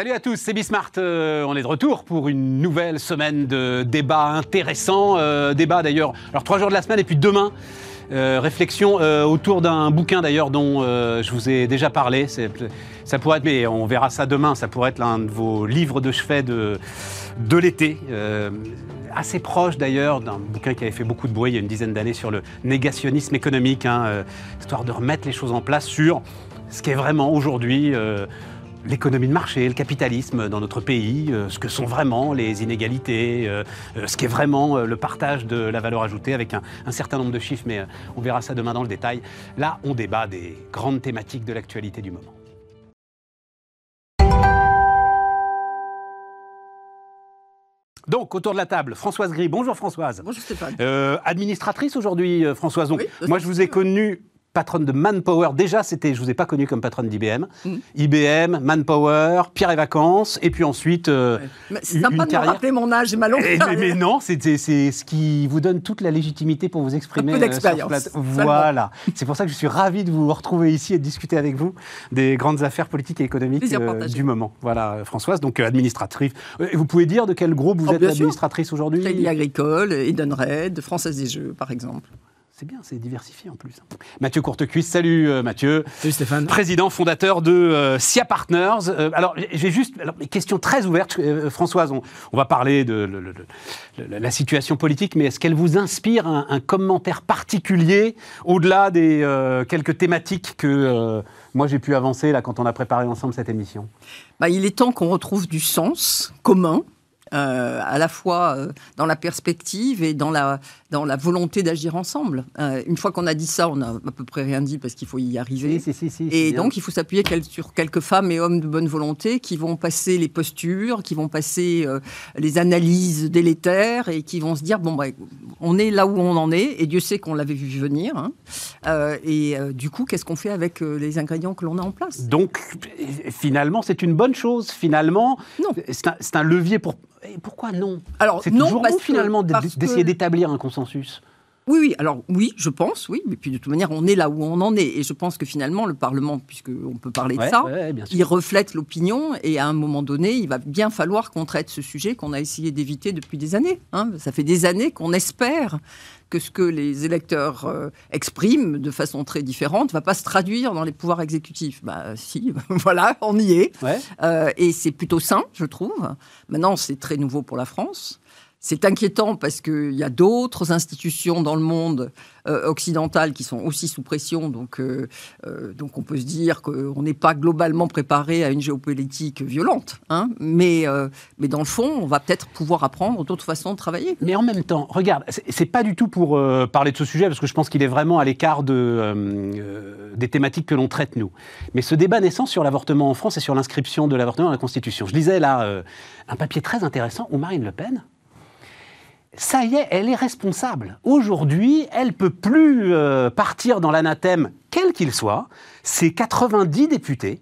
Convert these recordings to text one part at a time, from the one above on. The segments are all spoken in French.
Salut à tous, c'est Bismart. Euh, on est de retour pour une nouvelle semaine de débats intéressants. Euh, débat d'ailleurs, alors trois jours de la semaine et puis demain. euh, réflexion euh, autour d'un bouquin d'ailleurs dont je vous ai déjà parlé. Ça pourrait être, mais on verra ça demain. Ça pourrait être l'un de vos livres de chevet de, de l'été. Assez proche d'ailleurs d'un bouquin qui avait fait beaucoup de bruit il y a une dizaine d'années sur le négationnisme économique, hein, histoire de remettre les choses en place sur ce qu'est vraiment aujourd'hui l'économie de marché, le capitalisme dans notre pays, euh, ce que sont vraiment les inégalités, euh, euh, ce qu'est vraiment le partage de la valeur ajoutée avec un, un certain nombre de chiffres, mais on verra ça demain dans le détail. Là, on débat des grandes thématiques de l'actualité du moment. Donc, autour de la table, Françoise Gris. Bonjour Françoise. Bonjour Stéphane. Euh, administratrice aujourd'hui, Françoise. Donc, Oui, moi, je vous ai connue patronne de Manpower. Déjà, c'était, je vous ai pas connue comme patronne d'IBM. IBM, Manpower, Pierre et Vacances, et puis ensuite. euh, C'est sympa une de me carrière. rappeler mon âge et ma longue et- mais, mais non, c'est ce qui vous donne toute la légitimité pour vous exprimer. Un peu euh, d'expérience. Voilà. C'est pour ça que je suis ravi de vous retrouver ici et de discuter avec vous des grandes affaires politiques et économiques euh, du moment. Voilà, Françoise, donc administratrice. Vous pouvez dire de quel groupe vous Oh, êtes administratrice aujourd'hui? Crédit Agricole, Edenred, Française des Jeux, par exemple. C'est bien, c'est diversifié en plus. Mathieu Courtecuisse, salut euh, Mathieu. Salut Stéphane. Président fondateur de euh, SIA Partners. Euh, alors, j'ai juste alors, une question très ouverte. Euh, Françoise, on, on va parler de le- le- le- le- la situation politique, mais est-ce qu'elle vous inspire un, un commentaire particulier au-delà des euh, quelques thématiques que euh, moi j'ai pu avancer là quand on a préparé ensemble cette émission? Bah, il est temps qu'on retrouve du sens commun, euh, à la fois euh, dans la perspective et dans la, dans la volonté d'agir ensemble. Euh, une fois qu'on a dit ça, on a à peu près rien dit parce qu'il faut y arriver. Si, si, si, si, c'est Et donc, il faut s'appuyer sur quelques femmes et hommes de bonne volonté qui vont passer les postures, qui vont passer euh, les analyses délétères et qui vont se dire bon, bah, on est là où on en est, et Dieu sait qu'on l'avait vu venir. hein. Euh, et du coup, qu'est-ce qu'on fait avec les ingrédients que l'on a en place? Donc, finalement, c'est une bonne chose. Finalement, c'est un, levier pour. Et pourquoi non? Alors, C'est non, toujours parce bon, finalement d'essayer d'établir un consensus. Oui, oui, alors oui, je pense, oui, mais puis de toute manière, on est là où on en est. Et je pense que finalement, le Parlement, puisqu'on peut parler de ça, ouais, il reflète l'opinion et à un moment donné, il va bien falloir qu'on traite ce sujet qu'on a essayé d'éviter depuis des années. hein. Ça fait des années qu'on espère que ce que les électeurs euh, expriment de façon très différente ne va pas se traduire dans les pouvoirs exécutifs. Bah si, voilà, on y est. Ouais. Euh, et c'est plutôt sain, je trouve. Maintenant, c'est très nouveau pour la France. C'est inquiétant parce qu'il y a d'autres institutions dans le monde euh, occidental qui sont aussi sous pression. Donc, euh, euh, donc on peut se dire qu'on n'est pas globalement préparé à une géopolitique violente. hein. mais, mais dans le fond, on va peut-être pouvoir apprendre d'autres façons de travailler. Mais en même temps, regarde, c'est- pas du tout pour parler de ce sujet, parce que je pense qu'il est vraiment à l'écart de, des thématiques que l'on traite, nous. Mais ce débat naissant sur l'avortement en France et sur l'inscription de l'avortement dans la Constitution. Je lisais là un papier très intéressant où Marine Le Pen, ça y est, elle est responsable. Aujourd'hui, elle peut plus euh, partir dans l'anathème, quel qu'il soit. C'est 90 députés.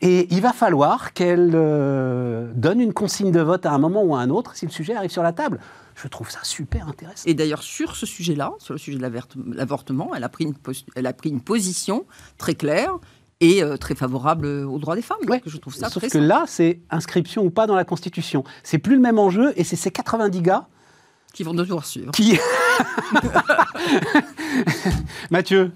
Et il va falloir qu'elle euh, donne une consigne de vote à un moment ou à un autre si le sujet arrive sur la table. Je trouve ça super intéressant. Et d'ailleurs, sur ce sujet-là, sur le sujet de l'avortement, elle, a pris une pos- elle a pris une position très claire et euh, très favorable aux droits des femmes. Ouais. Donc, je trouve ça Sauf très que là, c'est inscription ou pas dans la Constitution. C'est plus le même enjeu et c'est ces 90 gars qui vont devoir suivre. qui. Mathieu,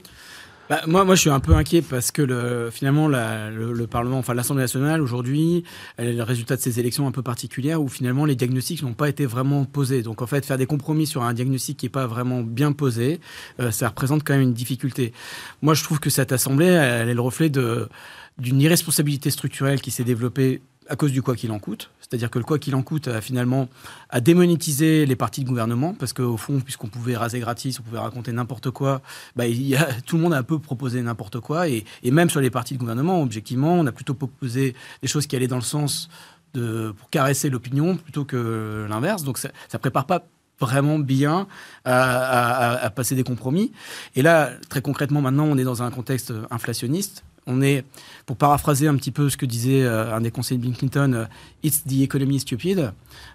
Bah, moi, moi, je suis un peu inquiet parce que le, finalement, la- le, le Parlement, enfin l'Assemblée nationale, aujourd'hui, elle est le résultat de ces élections un peu particulières où finalement les diagnostics n'ont pas été vraiment posés. Donc en fait, faire des compromis sur un diagnostic qui n'est pas vraiment bien posé, euh, ça représente quand même une difficulté. Moi, je trouve que cette Assemblée, elle est le reflet de d'une irresponsabilité structurelle qui s'est développée à cause du quoi qu'il en coûte. C'est-à-dire que le quoi qu'il en coûte a finalement a démonétisé les partis de gouvernement parce qu'au fond, puisqu'on pouvait raser gratis, on pouvait raconter n'importe quoi, bah, il y a, tout le monde a un peu proposé n'importe quoi. Et, même sur les partis de gouvernement, objectivement, on a plutôt proposé des choses qui allaient dans le sens de, pour caresser l'opinion plutôt que l'inverse. Donc ça ne prépare pas vraiment bien à passer des compromis. Et là, très concrètement, maintenant, on est dans un contexte inflationniste. On est, pour paraphraser un petit peu ce que disait euh, un des conseillers de Bill Clinton, euh, It's the economy stupid.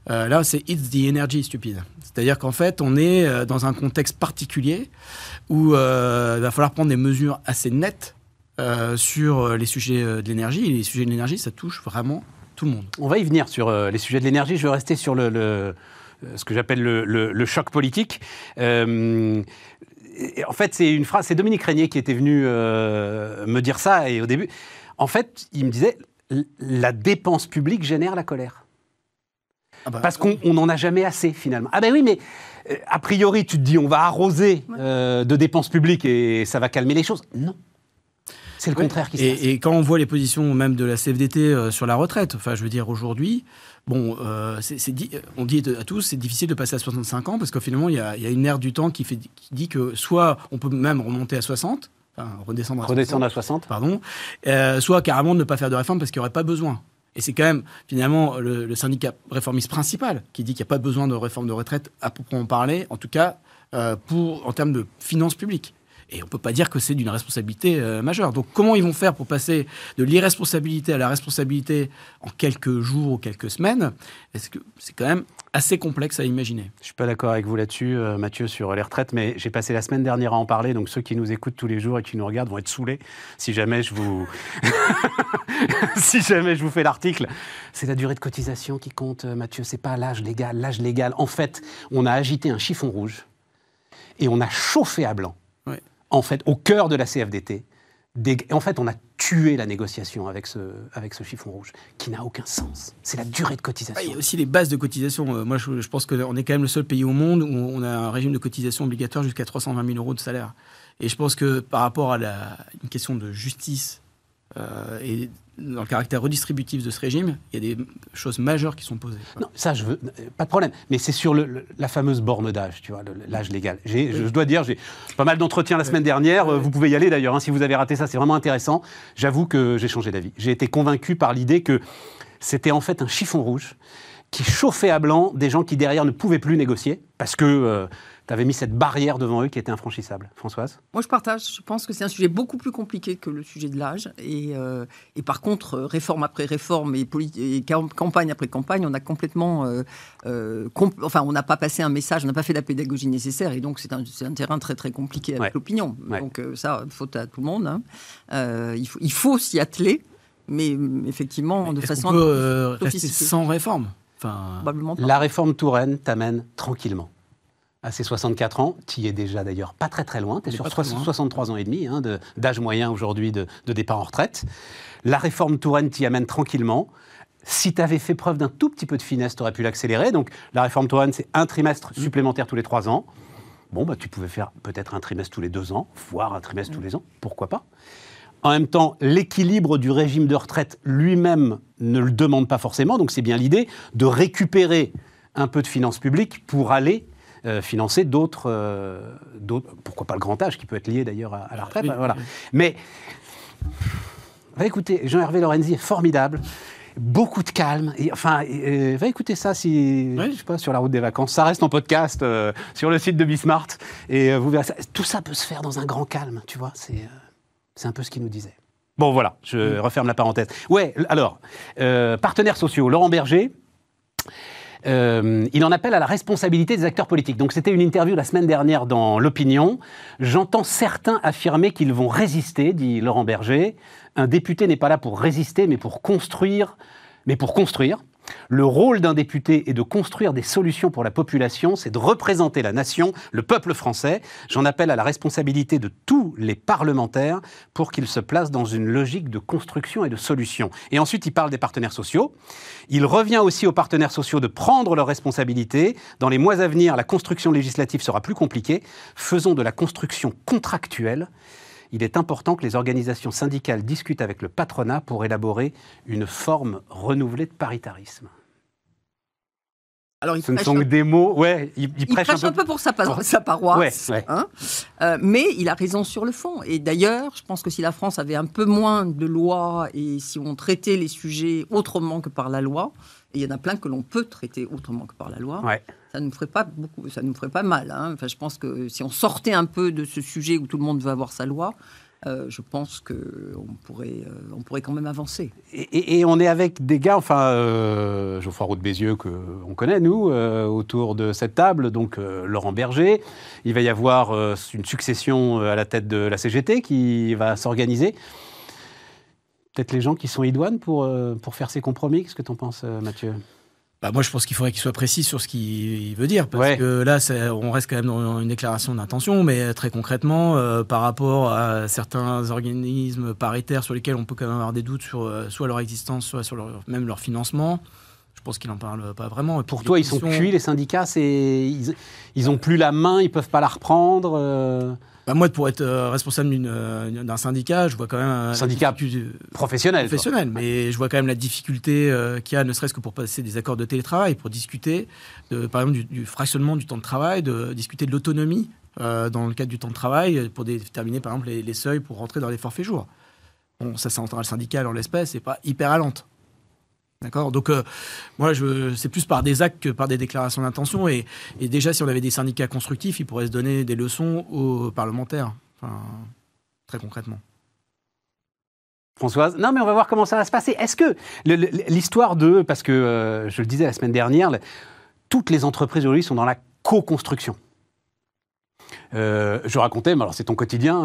Euh, là, c'est It's the energy stupid. C'est-à-dire qu'en fait, on est dans un contexte particulier où il va falloir prendre des mesures assez nettes sur les sujets de l'énergie. Et les sujets de l'énergie, ça touche vraiment tout le monde. On va y venir sur les sujets de l'énergie. Je vais rester sur le, ce que j'appelle le, choc politique. Et en fait, c'est une phrase. C'est Dominique Régnier qui était venu euh, me dire ça. Et au début, en fait, il me disait la dépense publique génère la colère. Parce qu'on on n'en a jamais assez finalement. Ah ben oui, mais euh, a priori, tu te dis on va arroser euh, de dépenses publiques et ça va calmer les choses. Non. C'est le contraire qui se passe. Et, et quand on voit les positions même de la CFDT sur la retraite, enfin, je veux dire, aujourd'hui, bon, euh, on dit à tous, c'est difficile de passer à 65 ans parce que finalement, il y a, il y a une ère du temps qui, fait, qui dit que soit on peut même remonter à 60, enfin, redescendre à Redescendre 60, à 60. pardon, euh, soit carrément ne pas faire de réforme parce qu'il n'y aurait pas besoin. Et c'est quand même finalement le, le syndicat réformiste principal qui dit qu'il n'y a pas besoin de réforme de retraite à proprement parler, en tout cas euh, pour, en termes de finances publiques. Et on ne peut pas dire que c'est d'une responsabilité euh, majeure. Donc comment ils vont faire pour passer de l'irresponsabilité à la responsabilité en quelques jours ou quelques semaines Est-ce que c'est quand même assez complexe à imaginer? Je suis pas d'accord avec vous là-dessus, euh, Mathieu, sur les retraites, mais j'ai passé la semaine dernière à en parler, donc ceux qui nous écoutent tous les jours et qui nous regardent vont être saoulés si jamais je vous, si jamais je vous fais l'article. C'est la durée de cotisation qui compte, euh, Mathieu. C'est pas l'âge légal. L'âge légal, en fait, on a agité un chiffon rouge et on a chauffé à blanc. Ouais. En fait, au cœur de la CFDT. En fait, on a tué la négociation avec ce, chiffon rouge, qui n'a aucun sens. C'est la durée de cotisation. Il y a aussi les bases de cotisation. Euh, moi, je, pense qu'on est quand même le seul pays au monde où on a un régime de cotisation obligatoire jusqu'à 320 000 euros de salaire. Et je pense que par rapport à une question de justice euh, et dans le caractère redistributif de ce régime, il y a des choses majeures qui sont posées. Non, ça, je veux, euh, pas de problème. Mais c'est sur le- le- la fameuse borne d'âge, tu vois, l'âge légal. Je dois dire, j'ai pas mal d'entretiens la semaine dernière. Euh, Vous pouvez y aller d'ailleurs, hein, si vous avez raté ça, c'est vraiment intéressant. J'avoue que j'ai changé d'avis. J'ai été convaincu par l'idée que c'était en fait un chiffon rouge qui chauffait à blanc des gens qui derrière ne pouvaient plus négocier parce que tu avais mis cette barrière devant eux qui était infranchissable. Françoise? Moi, je partage. Je pense que c'est un sujet beaucoup plus compliqué que le sujet de l'âge. Et, euh, et par contre, euh, réforme après réforme et, campagne après campagne, on a complètement. euh, euh, enfin, on n'a pas passé un message, on n'a pas fait la pédagogie nécessaire. Et donc, c'est un, c'est un terrain très, très compliqué avec Ouais. l'opinion. Ouais. Donc, euh, ça, faute à tout le monde. hein. Euh, il faut, il faut s'y atteler, mais effectivement, de façon. qu'on peut euh, rester sans réforme? Enfin, Probablement pas. La réforme Touraine t'amène tranquillement. À ses 64 ans, tu y es déjà d'ailleurs pas très très loin, tu es sur pas très soix- loin. 63 ans et demi hein, de- d'âge moyen aujourd'hui de, de départ en retraite. La réforme Touraine t'y amène tranquillement. Si tu avais fait preuve d'un tout petit peu de finesse, tu aurais pu l'accélérer. Donc la réforme Touraine, c'est un trimestre supplémentaire tous les trois ans. Bon, bah, tu pouvais faire peut-être un trimestre tous les deux ans, voire un trimestre tous les ans, pourquoi pas? En même temps, l'équilibre du régime de retraite lui-même ne le demande pas forcément, donc c'est bien l'idée de récupérer un peu de finances publiques pour aller euh, financer d'autres, euh, pourquoi pas le grand âge, qui peut être lié d'ailleurs à, à la retraite. Oui, voilà. oui. Mais, va écouter, Jean-Hervé Lorenzi est formidable. Beaucoup de calme. Et, enfin, va écouter ça si, Oui. je sais pas, sur la route des vacances. Ça reste en podcast euh, sur le site de Bismart. Et euh, vous verrez ça. Tout ça peut se faire dans un grand calme, tu vois. C'est, c'est un peu ce qu'il nous disait. Bon, voilà, je referme la parenthèse. Ouais, alors, partenaires sociaux, Laurent Berger, euh, il en appelle à la responsabilité des acteurs politiques. Donc c'était une interview la semaine dernière dans l'opinion. J'entends certains affirmer qu'ils vont résister, dit Laurent Berger. Un député n'est pas là pour résister, mais pour construire. Mais pour construire. Le rôle d'un député est de construire des solutions pour la population, c'est de représenter la nation, le peuple français. J'en appelle à la responsabilité de tous les parlementaires pour qu'ils se placent dans une logique de construction et de solution. Et ensuite, il parle des partenaires sociaux. Il revient aussi aux partenaires sociaux de prendre leurs responsabilités. Dans les mois à venir, la construction législative sera plus compliquée. Faisons de la construction contractuelle. Il est important que les organisations syndicales discutent avec le patronat pour élaborer une forme renouvelée de paritarisme. Alors, il Ce ne sont un- que des mots. Ouais, il, il il prêche, prêche un peu pour sa, pa- pour- sa paroisse. Ouais, ouais. hein. Euh, mais il a raison sur le fond. Et d'ailleurs, je pense que si la France avait un peu moins de lois et si on traitait les sujets autrement que par la loi, et il y en a plein que l'on peut traiter autrement que par la loi, Ouais. Ça ne nous ferait pas beaucoup, ça nous ferait pas mal. hein. Enfin, je pense que si on sortait un peu de ce sujet où tout le monde veut avoir sa loi, euh, je pense que on pourrait, euh, on pourrait quand même avancer. Et, on est avec des gars, enfin, euh, Geoffroy Roux de Bézieux, qu'on connaît, nous, autour de cette table, donc Laurent Berger. Il va y avoir une succession à la tête de la CGT qui va s'organiser. peut-être les gens qui sont idoines pour, pour faire ces compromis. Qu'est-ce que tu en penses, Mathieu? Bah moi, je pense qu'il faudrait qu'il soit précis sur ce qu'il veut dire, parce Ouais. que là, on reste quand même dans une déclaration d'intention, mais très concrètement, euh, par rapport à certains organismes paritaires sur lesquels on peut quand même avoir des doutes sur euh, soit leur existence, soit sur leur, même leur financement, je pense qu'il n'en parle pas vraiment. Et Pour toi, ils sont cuits, les syndicats c'est... Ils, ils ont plus la main, ils peuvent pas la reprendre euh, Bah, moi, pour être euh, responsable euh, d'un syndicat, je vois quand même un Syndicat professionnels. quoi. professionnel, mais je vois quand même la difficulté euh, qu'il y a, ne serait-ce que pour passer des accords de télétravail, pour discuter, de, par exemple, du, du fractionnement du temps de travail, de discuter de l'autonomie euh, dans le cadre du temps de travail, pour déterminer, par exemple, les, les seuils pour rentrer dans les forfaits jours. Bon, ça, c'est centrale syndicale en l'espèce, c'est pas hyper alente. D'accord? Donc, euh, moi, c'est plus par des actes que par des déclarations d'intention. Et, déjà, si on avait des syndicats constructifs, ils pourraient se donner des leçons aux parlementaires, très concrètement. Françoise? Non, mais on va voir comment ça va se passer. Est-ce que l'histoire de. Parce que euh, je le disais la semaine dernière, toutes les entreprises aujourd'hui sont dans la co-construction. Euh, je racontais, mais alors c'est ton quotidien,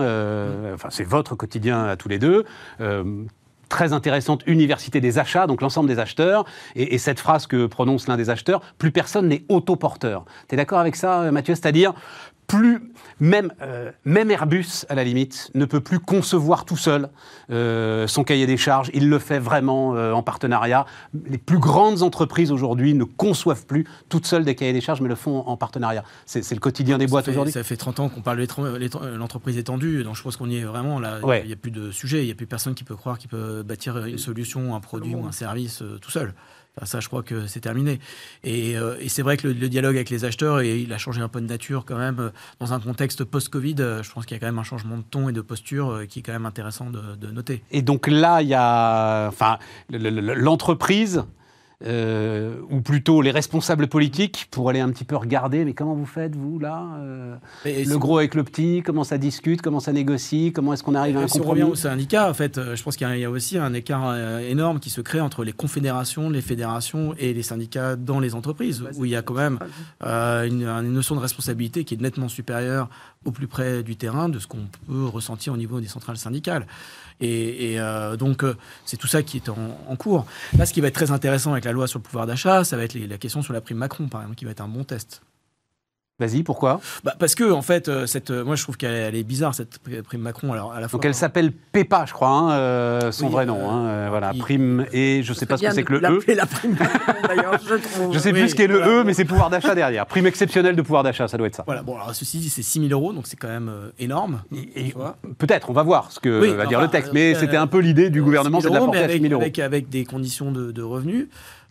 enfin c'est votre quotidien à tous les deux. Très intéressante université des achats, donc l'ensemble des acheteurs, et, et cette phrase que prononce l'un des acheteurs, plus personne n'est autoporteur. Tu es d'accord avec ça, Mathieu? C'est-à-dire, plus, même, euh, même Airbus, à la limite, ne peut plus concevoir tout seul euh, son cahier des charges. Il le fait vraiment euh, en partenariat. Les plus grandes entreprises aujourd'hui ne conçoivent plus toutes seules des cahiers des charges, mais le font en partenariat. C'est c'est le quotidien des Ça boîtes fait- aujourd'hui. Ça fait 30 ans qu'on parle de l'entreprise étendue, donc je pense qu'on y est vraiment là. Ouais. Il n'y a plus de sujet, il n'y a plus personne qui peut croire qu'il peut bâtir une solution, un produit ou un service euh, tout seul. Ça, je crois que c'est terminé. Et, euh, c'est vrai que le, dialogue avec les acheteurs, et il a changé un peu de nature quand même. euh, Dans un contexte post-Covid, euh, je pense qu'il y a quand même un changement de ton et de posture qui est quand même intéressant de, noter. Et donc là, il y a enfin, le- le- le- l'entreprise, euh, ou plutôt les responsables politiques, pour aller un petit peu regarder, mais comment vous faites, vous, là euh, Et Le si- gros avec le petit, comment ça discute, comment ça négocie, comment est-ce qu'on arrive à un si on compromis revient aux syndicats, en fait, euh, je pense qu'il y a- aussi un écart euh, énorme qui se crée entre les confédérations, les fédérations et les syndicats dans les entreprises, où il y a quand même euh, une, une notion de responsabilité qui est nettement supérieure au plus près du terrain de ce qu'on peut ressentir au niveau des centrales syndicales. Et, euh, donc, euh, c'est tout ça qui est en, cours. Là, ce qui va être très intéressant avec la loi sur le pouvoir d'achat, ça va être la question sur la prime Macron, par exemple, qui va être un bon test. Vas-y, pourquoi? Bah, parce que, en fait, euh, cette, euh, moi, je trouve qu'elle elle est bizarre, cette prime Macron. Alors, à la fois, Donc elle s'appelle PEPA, je crois, hein, euh, son Oui, vrai nom. euh, hein, euh, voilà, il- prime et je sais pas ce que c'est que le E. La prime Macron, d'ailleurs, je trouve. Je sais Oui, plus ce qu'est le. E, mais c'est pouvoir d'achat derrière. Prime exceptionnelle de pouvoir d'achat, ça doit être ça. Voilà, bon, alors ceci dit, c'est 6 000 euros, donc c'est quand même euh, énorme. Peut-être, on va voir ce que Oui, va dire le texte. Mais euh, c'était un peu l'idée du Euh, gouvernement, 6 c'est 000 euros, d'apporter mais à 6 avec, 000 euros. Avec, avec des conditions de, de revenus.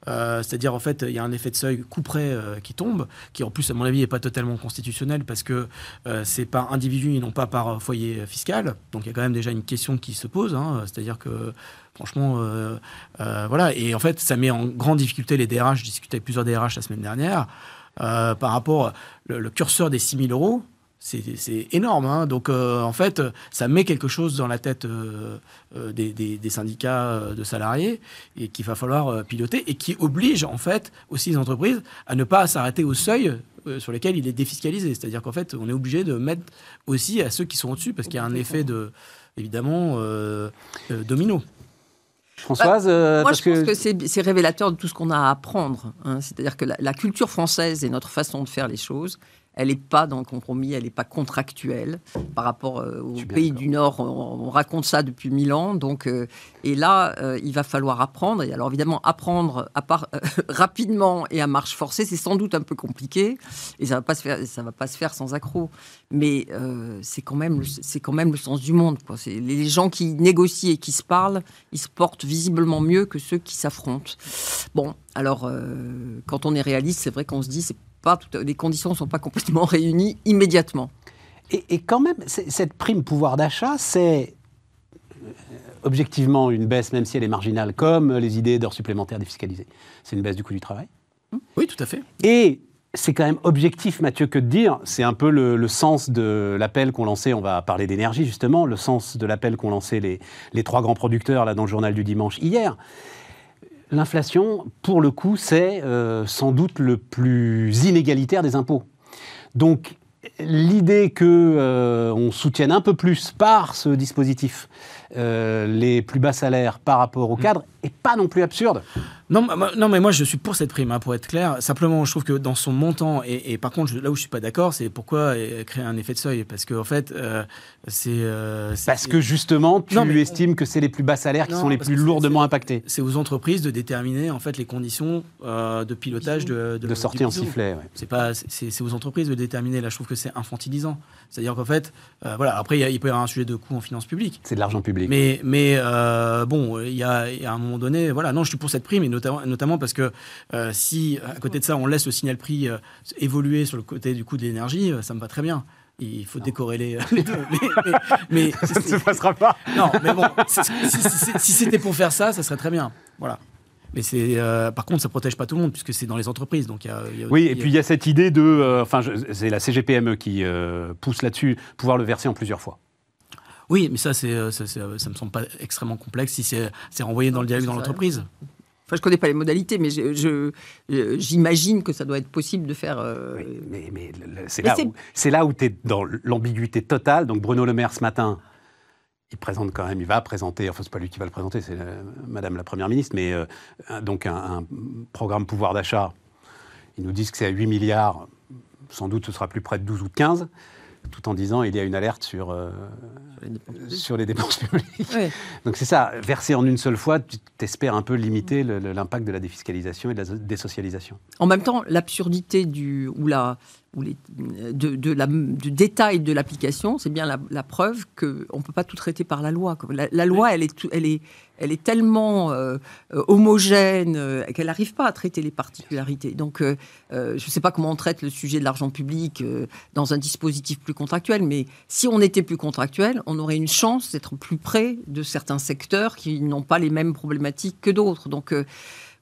Euh, C'est-à-dire, en fait, il y a un effet de seuil coup près euh, qui tombe, qui en plus, à mon avis, n'est pas totalement constitutionnel parce que euh, c'est par individu et non pas par euh, foyer fiscal. Donc il y a quand même déjà une question qui se pose. hein. C'est-à-dire que, franchement, voilà. Et en fait, ça met en grande difficulté les DRH. J'ai discuté avec plusieurs DRH la semaine dernière par rapport le, le curseur des 6 000 euros. C'est énorme. hein. Donc, euh, en fait, ça met quelque chose dans la tête euh, euh, des, des- des syndicats de salariés et qu'il va falloir piloter et qui oblige, en fait, aussi les entreprises à ne pas s'arrêter au seuil sur lequel il est défiscalisé. C'est-à-dire qu'en fait, on est obligé de mettre aussi à ceux qui sont au-dessus parce qu'il y a un effet de, évidemment, euh, euh, domino. Françoise, euh, Moi, parce je pense que, c'est c'est révélateur de tout ce qu'on a à apprendre. hein. C'est-à-dire que la, la culture française et notre façon de faire les choses, elle n'est pas dans le compromis, elle n'est pas contractuelle par rapport euh, aux pays du Nord. On, on raconte ça depuis mille ans. Donc, euh, et là, euh, il va falloir apprendre. Et alors, évidemment, apprendre à part, euh, rapidement et à marche forcée, c'est sans doute un peu compliqué. Et ça va pas se faire, ça va pas se faire sans accroc. Mais c'est quand même, le- c'est quand même le sens du monde. Quoi. Les gens qui négocient et qui se parlent, ils se portent visiblement mieux que ceux qui s'affrontent. Bon, alors euh, quand on est réaliste, c'est vrai qu'on se dit c'est pas tout- les conditions ne sont pas complètement réunies immédiatement. Et, et quand même, cette prime pouvoir d'achat, c'est euh, objectivement une baisse, même si elle est marginale, comme les idées d'heures supplémentaires défiscalisées. C'est une baisse du coût du travail. Oui, tout à fait. Et c'est quand même objectif, Mathieu, que de dire, c'est un peu le, le sens de l'appel qu'ont lancé, on va parler d'énergie justement, le sens de l'appel qu'ont lancé les, les trois grands producteurs là, dans le journal du dimanche hier. L'inflation, pour le coup, c'est euh, sans doute le plus inégalitaire des impôts. Donc, l'idée que euh, on soutienne un peu plus par ce dispositif euh, les plus bas salaires par rapport au cadre est pas non plus absurde. Non, non, mais moi je suis pour cette prime, hein, pour être clair. Simplement, je trouve que dans son montant, et, par contre, là où je suis pas d'accord, c'est pourquoi créer un effet de seuil. Parce qu'en en fait, euh, euh, c'est. Parce que justement, tu estimes que c'est les plus bas salaires qui sont les plus lourdement impactés. C'est aux entreprises de déterminer en fait les conditions euh, de pilotage de. De, sortie en sifflet. C'est pas, c'est aux entreprises de déterminer. Là, je trouve que c'est infantilisant. C'est-à-dire qu'en fait, voilà. Après, il peut y avoir un sujet de coût en finances publiques. C'est de l'argent public. Mais, mais bon, il y, a, y a un moment donné, voilà. Non, je suis pour cette prime, et notamment, parce que euh, si, à côté de ça, on laisse le signal prix euh, évoluer sur le côté du coût de l'énergie, euh, ça me va très bien. Il faut décorréler les, deux. Mais, ça ne se passera pas. Non, mais bon, si, c'était pour faire ça, ça serait très bien. Voilà. Mais c'est, par contre, ça protège pas tout le monde puisque c'est dans les entreprises. Donc, oui, et puis il y a cette idée de, enfin, c'est la CGPME qui pousse là-dessus, pouvoir le verser en plusieurs fois. Oui, mais ça, c'est, ça, ça, me semble pas extrêmement complexe si c'est, renvoyé dans le dialogue dans l'entreprise. Enfin, je ne connais pas les modalités, mais j'imagine que ça doit être possible de faire. Euh, oui, mais, mais c'est là, là, où tu es dans l'ambiguïté totale. Donc Bruno Le Maire, ce matin, il présente quand même, il va présenter, enfin, c'est pas lui qui va le présenter, c'est euh, Madame la Première ministre, mais euh, donc un, un, programme pouvoir d'achat. Ils nous disent que c'est à 8 milliards. Sans doute, ce sera plus près de 12 ou de 15 tout en disant il y a une alerte sur, euh, sur les dépenses publiques. Donc c'est ça, verser en une seule fois, tu t'espères un peu limiter l'impact de la défiscalisation et de la désocialisation. En même temps, l'absurdité du ou la ou les, de, la, détail de l'application, c'est bien la, preuve qu'on ne peut pas tout traiter par la loi. La, loi, elle est, elle est, elle est tellement euh, homogène euh, qu'elle n'arrive pas à traiter les particularités. Donc, euh, je ne sais pas comment on traite le sujet de l'argent public dans un dispositif plus contractuel, mais si on était plus contractuel, on aurait une chance d'être plus près de certains secteurs qui n'ont pas les mêmes problématiques que d'autres. Donc,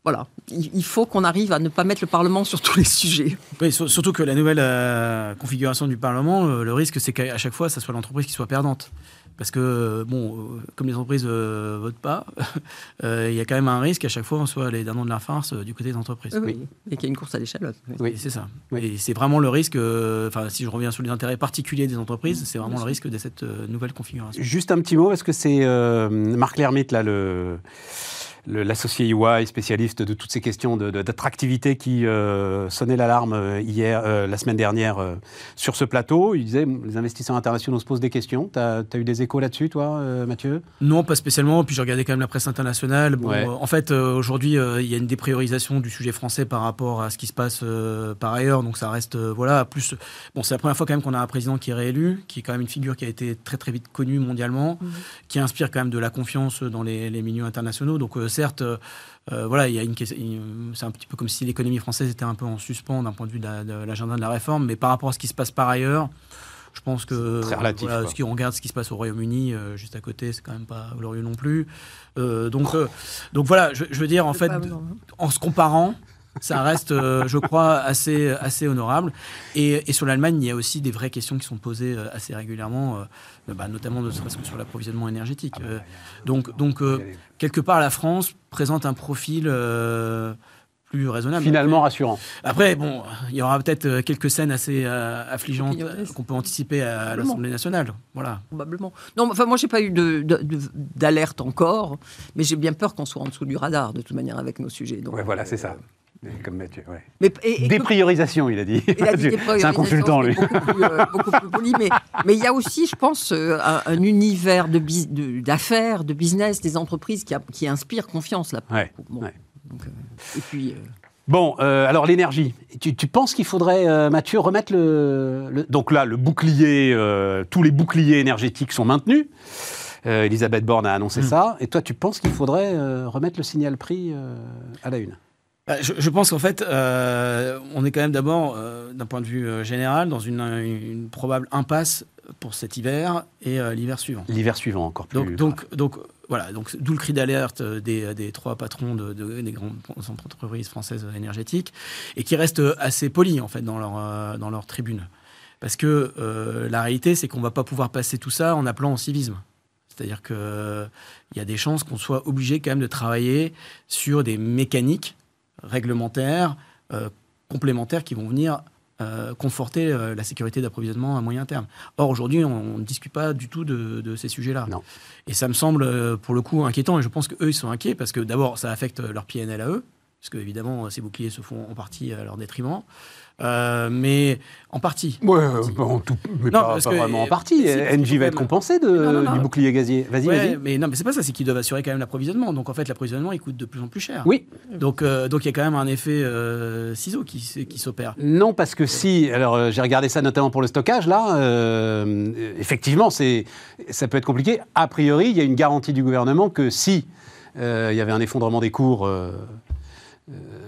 voilà, il faut qu'on arrive à ne pas mettre le Parlement sur tous les sujets. surtout que la nouvelle euh, configuration du Parlement, euh, le risque, c'est qu'à chaque fois, ça soit l'entreprise qui soit perdante. Parce que, euh, bon, comme les entreprises ne votent pas, il y a quand même un risque à chaque fois on soit les dindons de la farce du côté des entreprises. Oui, et qu'il y a une course à l'échelle. Oui, c'est ça. Et c'est vraiment le risque, enfin, si je reviens sur les intérêts particuliers des entreprises, c'est vraiment le risque de cette nouvelle configuration. Juste un petit mot, est-ce que c'est Marc Lermite, là, le l'associé EY, spécialiste de toutes ces questions d'attractivité, qui euh, sonnait l'alarme euh, hier, euh, la semaine dernière sur ce plateau. Il disait les investisseurs internationaux se posent des questions. Tu as, eu des échos là-dessus, toi, Mathieu? Non, pas spécialement. Puis j'ai regardé quand même la presse internationale. en fait, aujourd'hui, il y a une dépriorisation du sujet français par rapport à ce qui se passe par ailleurs. Donc ça reste, voilà, plus. Bon, c'est la première fois quand même qu'on a un président qui est réélu, qui est quand même une figure qui a été très très vite connue mondialement, mmh. qui inspire quand même de la confiance dans les, les milieux internationaux. Donc certes, euh, euh, voilà, il y a une, c'est un petit peu comme si l'économie française était un peu en suspens d'un point de vue de l'agenda de, la réforme, mais par rapport à ce qui se passe par ailleurs, je pense que très relatif, si on regarde ce qui se passe au Royaume-Uni, euh, juste à côté, c'est quand même pas glorieux non plus. donc, donc voilà, je, veux dire, en fait, en se comparant, ça reste, euh, je crois, assez, assez honorable. Et, sur l'Allemagne, il y a aussi des vraies questions qui sont posées euh, assez régulièrement, euh, bah, notamment ne serait-ce que sur l'approvisionnement énergétique. Ah bah, donc, donc quelque part, la France présente un profil plus raisonnable. Finalement rassurant. Après, bon, il y aura peut-être quelques scènes assez affligeantes qu'on peut anticiper à, l'Assemblée nationale. Voilà. Probablement. Non, enfin, moi, j'ai pas eu d'alerte encore, mais j'ai bien peur qu'on soit en dessous du radar, de toute manière, avec nos sujets. Donc, ouais, voilà, c'est ça. Comme Mathieu, ouais. Mais, Dépriorisation, il a dit. C'est un consultant, lui. Euh, beaucoup plus, poli, mais, mais, il y a aussi, je pense, euh, un, univers d'affaires, de, business, des entreprises qui, qui inspire confiance là. Ouais, bon, Donc, euh, et puis. Bon, alors l'énergie. Tu, tu, penses qu'il faudrait, Mathieu, remettre le, Donc là, le bouclier, tous les boucliers énergétiques sont maintenus. Elisabeth Borne a annoncé hmm. ça. Et toi, tu penses qu'il faudrait remettre le signal prix à la une? Bah, je, pense qu'en fait, euh, on est quand même d'abord, euh, d'un point de vue euh, général, dans une, probable impasse pour cet hiver et l'hiver suivant. L'hiver suivant, encore plus. Donc, donc, donc voilà, donc d'où le cri d'alerte des, des, trois patrons de, des grandes entreprises françaises énergétiques et qui restent assez polis en fait dans leur dans leur tribune, parce que la réalité, c'est qu'on va pas pouvoir passer tout ça en appelant au civisme. C'est-à-dire qu'il y a des chances qu'on soit obligé quand même de travailler sur des mécaniques réglementaires euh, complémentaires qui vont venir euh, conforter euh, la sécurité d'approvisionnement à moyen terme. Or, aujourd'hui, on ne discute pas du tout de, de ces sujets-là. Et ça me semble, pour le coup, inquiétant. Et je pense qu'eux, ils sont inquiets parce que d'abord, ça affecte leur PNL à eux, parce que, évidemment, ces boucliers se font en partie à leur détriment. Euh, mais en partie. Ouais, euh, en tout, mais Non, pas, parce pas que- vraiment en partie. si, que NJ va être compensé de, Non, non, non. du bouclier gazier. Vas-y, Ouais, vas-y. mais non, mais c'est pas ça, c'est qu'ils doivent assurer quand même l'approvisionnement. Donc en fait, l'approvisionnement, il coûte de plus en plus cher. Oui. Donc euh, donc il y a quand même un effet euh, ciseau qui, qui s'opère. Non, parce que si, alors j'ai regardé ça notamment pour le stockage, là, effectivement, c'est, ça peut être compliqué. A priori, il y a une garantie du gouvernement que si il y avait un effondrement des cours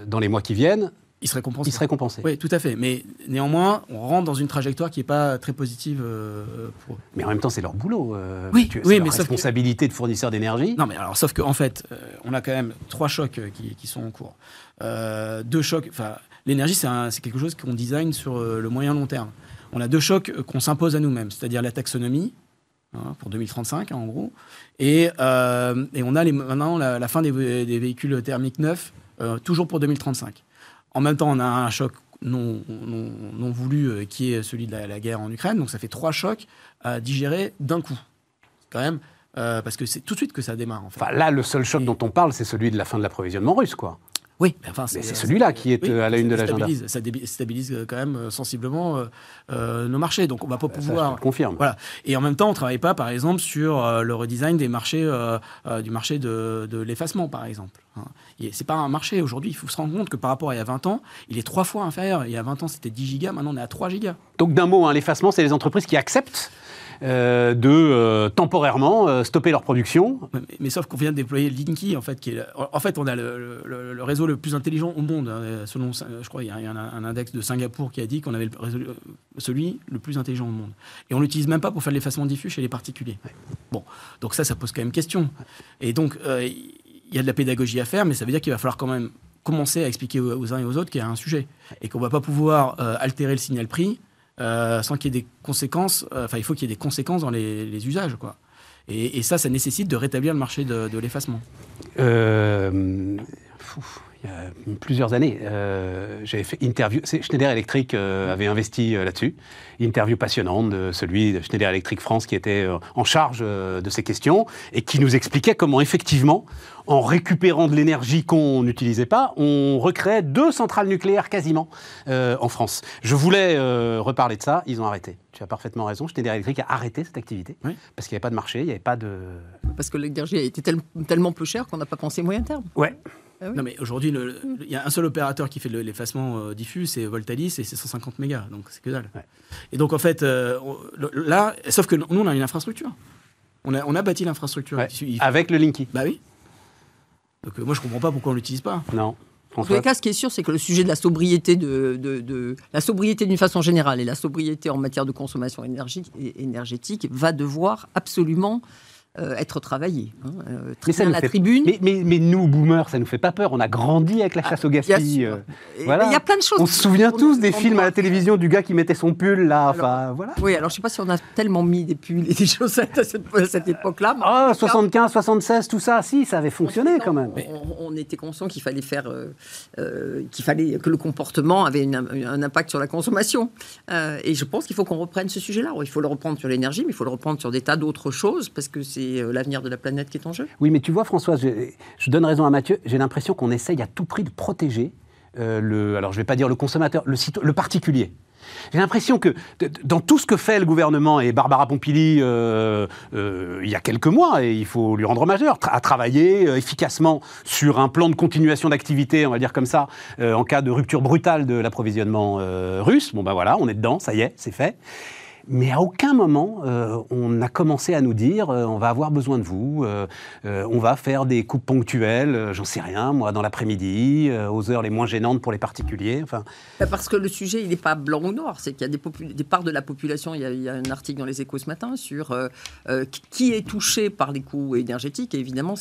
dans les mois qui viennent, Il serait compensé. il serait compensé. Oui, tout à fait. Mais néanmoins, on rentre dans une trajectoire qui n'est pas très positive euh, pour eux. Mais en même temps, c'est leur boulot. euh, Oui, tu- oui, leur mais sauf que- responsabilité de fournisseur d'énergie. Non, mais alors, sauf qu'en en fait, euh, on a quand même trois chocs qui, qui sont en cours. Deux chocs, enfin, l'énergie, c'est quelque chose qu'on design sur le moyen long terme. On a deux chocs qu'on s'impose à nous-mêmes, c'est-à-dire la taxonomie, hein, pour 2035, hein, en gros, et, euh, et on a les, maintenant la, la fin des, vé- des véhicules thermiques neufs, euh, toujours pour 2035. En même temps, on a un choc non, non, non voulu euh, qui est celui de la, la guerre en Ukraine, donc ça fait trois chocs à digérer d'un coup. Quand même, euh, parce que c'est tout de suite que ça démarre, en fait. Enfin, là, le seul choc dont on parle, c'est celui de la fin de l'approvisionnement russe, quoi. Oui, mais enfin, c'est celui-là qui est, euh, à la une de l'agenda. Ça stabilise euh, quand même euh, sensiblement euh, euh, nos marchés. Donc on va pas Ça, je te pouvoir. le confirme. Voilà. Et en même temps, on travaille pas, par exemple, sur euh, le redesign des marchés, euh, euh, du marché de, de l'effacement, par exemple. Hein. Et C'est pas un marché aujourd'hui. Il faut se rendre compte que par rapport à il y a 20 ans, il est trois fois inférieur. Il y a 20 ans, c'était 10 gigas. Maintenant, on est à 3 gigas. Donc d'un mot, hein, l'effacement, c'est les entreprises qui acceptent euh, de euh, temporairement euh, stopper leur production. Mais, mais sauf qu'on vient de déployer Linky, en fait, qui est, en fait, on a le, le- le réseau le plus intelligent au monde. hein. selon, je crois, il y a un, un index de Singapour qui a dit qu'on avait le réseau- celui le plus intelligent au monde. Et on l'utilise même pas pour faire de l'effacement diffus chez les particuliers. Bon, donc ça, ça pose quand même question. Et donc, il y a de la pédagogie à faire, mais ça veut dire qu'il va falloir quand même commencer à expliquer aux, uns et aux autres qu'il y a un sujet et qu'on va pas pouvoir euh, altérer le signal prix euh, sans qu'il y ait des conséquences. euh, Enfin, il faut qu'il y ait des conséquences dans les, usages, quoi. Et, ça, ça nécessite de rétablir le marché de, de l'effacement. Euh, pfff, il y a plusieurs années, euh, j'avais fait interview. Schneider Electric euh, avait investi euh, là-dessus. Interview passionnante de celui de Schneider Electric France qui était euh, en charge euh, de ces questions et qui nous expliquait comment effectivement, en récupérant de l'énergie qu'on n'utilisait pas, on recréait deux centrales nucléaires quasiment euh, en France. Je voulais euh, reparler de ça, ils ont arrêté. Tu as parfaitement raison. Schneider Electric a arrêté cette activité Oui. parce qu'il n'y avait pas de marché, il n'y avait pas de. Parce que l'énergie a été tel- tellement peu chère qu'on n'a pas pensé moyen terme. Ouais. Ah oui. Non, mais aujourd'hui, le- il y a un seul opérateur qui fait le- l'effacement euh, diffus, c'est Voltalis, et c'est 150 mégas, donc c'est que dalle. Ouais. Et donc, en fait, euh, là, sauf que nous, on a une infrastructure. On a, on a bâti l'infrastructure. Ouais. Il- il- Avec le Linky. Bah oui. Donc, euh, moi, je comprends pas pourquoi on l'utilise pas. Non. En tous les cas, ce qui est sûr, c'est que le sujet de la sobriété, de, de- de- la sobriété d'une façon générale et la sobriété en matière de consommation énergie- énergétique va devoir absolument euh, être travaillé. hein. Euh, très Mais ça nous la fait- tribune. Mais, mais, mais nous, boomers, ça nous fait pas peur. On a grandi avec la chasse au bien gaspille. sûr. euh. Voilà. Il y a plein de choses. On se souvient On- tous des on films à la télévision du gars qui mettait son pull là. Enfin, voilà. Oui, alors je ne sais pas si on a tellement mis des pulls et des chaussettes à cette, époque-là. Ah, tout cas, 75, 76, tout ça, si, ça avait fonctionné quand même. On, était conscient qu'il fallait faire, euh, qu'il fallait que le comportement avait une- un impact sur la consommation. Et je pense qu'il faut qu'on reprenne ce sujet-là. Il faut le reprendre sur l'énergie, mais il faut le reprendre sur des tas d'autres choses parce que c'est euh, l'avenir de la planète qui est en jeu. Oui, mais tu vois, Françoise, je, donne raison à Mathieu. J'ai l'impression qu'on essaye à tout prix de protéger euh, le. Alors, je vais pas dire le consommateur, le, le particulier. J'ai l'impression que dans tout ce que fait le gouvernement et Barbara Pompili euh, il y a quelques mois, et il faut lui rendre hommage, tra- a travaillé euh, efficacement sur un plan de continuation d'activité, on va dire comme ça, en cas de rupture brutale de l'approvisionnement russe. Bon ben voilà, on est dedans, ça y est, c'est fait. Mais à aucun moment, euh, on a commencé à nous dire euh, on va avoir besoin de vous, euh, on va faire des coupes ponctuelles, j'en sais rien, moi, dans l'après-midi, aux heures les moins gênantes pour les particuliers. Enfin, Bah, Parce que le sujet, il n'est pas blanc ou noir. C'est qu'il y a des, parts de la population. Il y a, il y a un article dans les Échos ce matin sur qui- est touché par les coûts énergétiques. Et évidemment,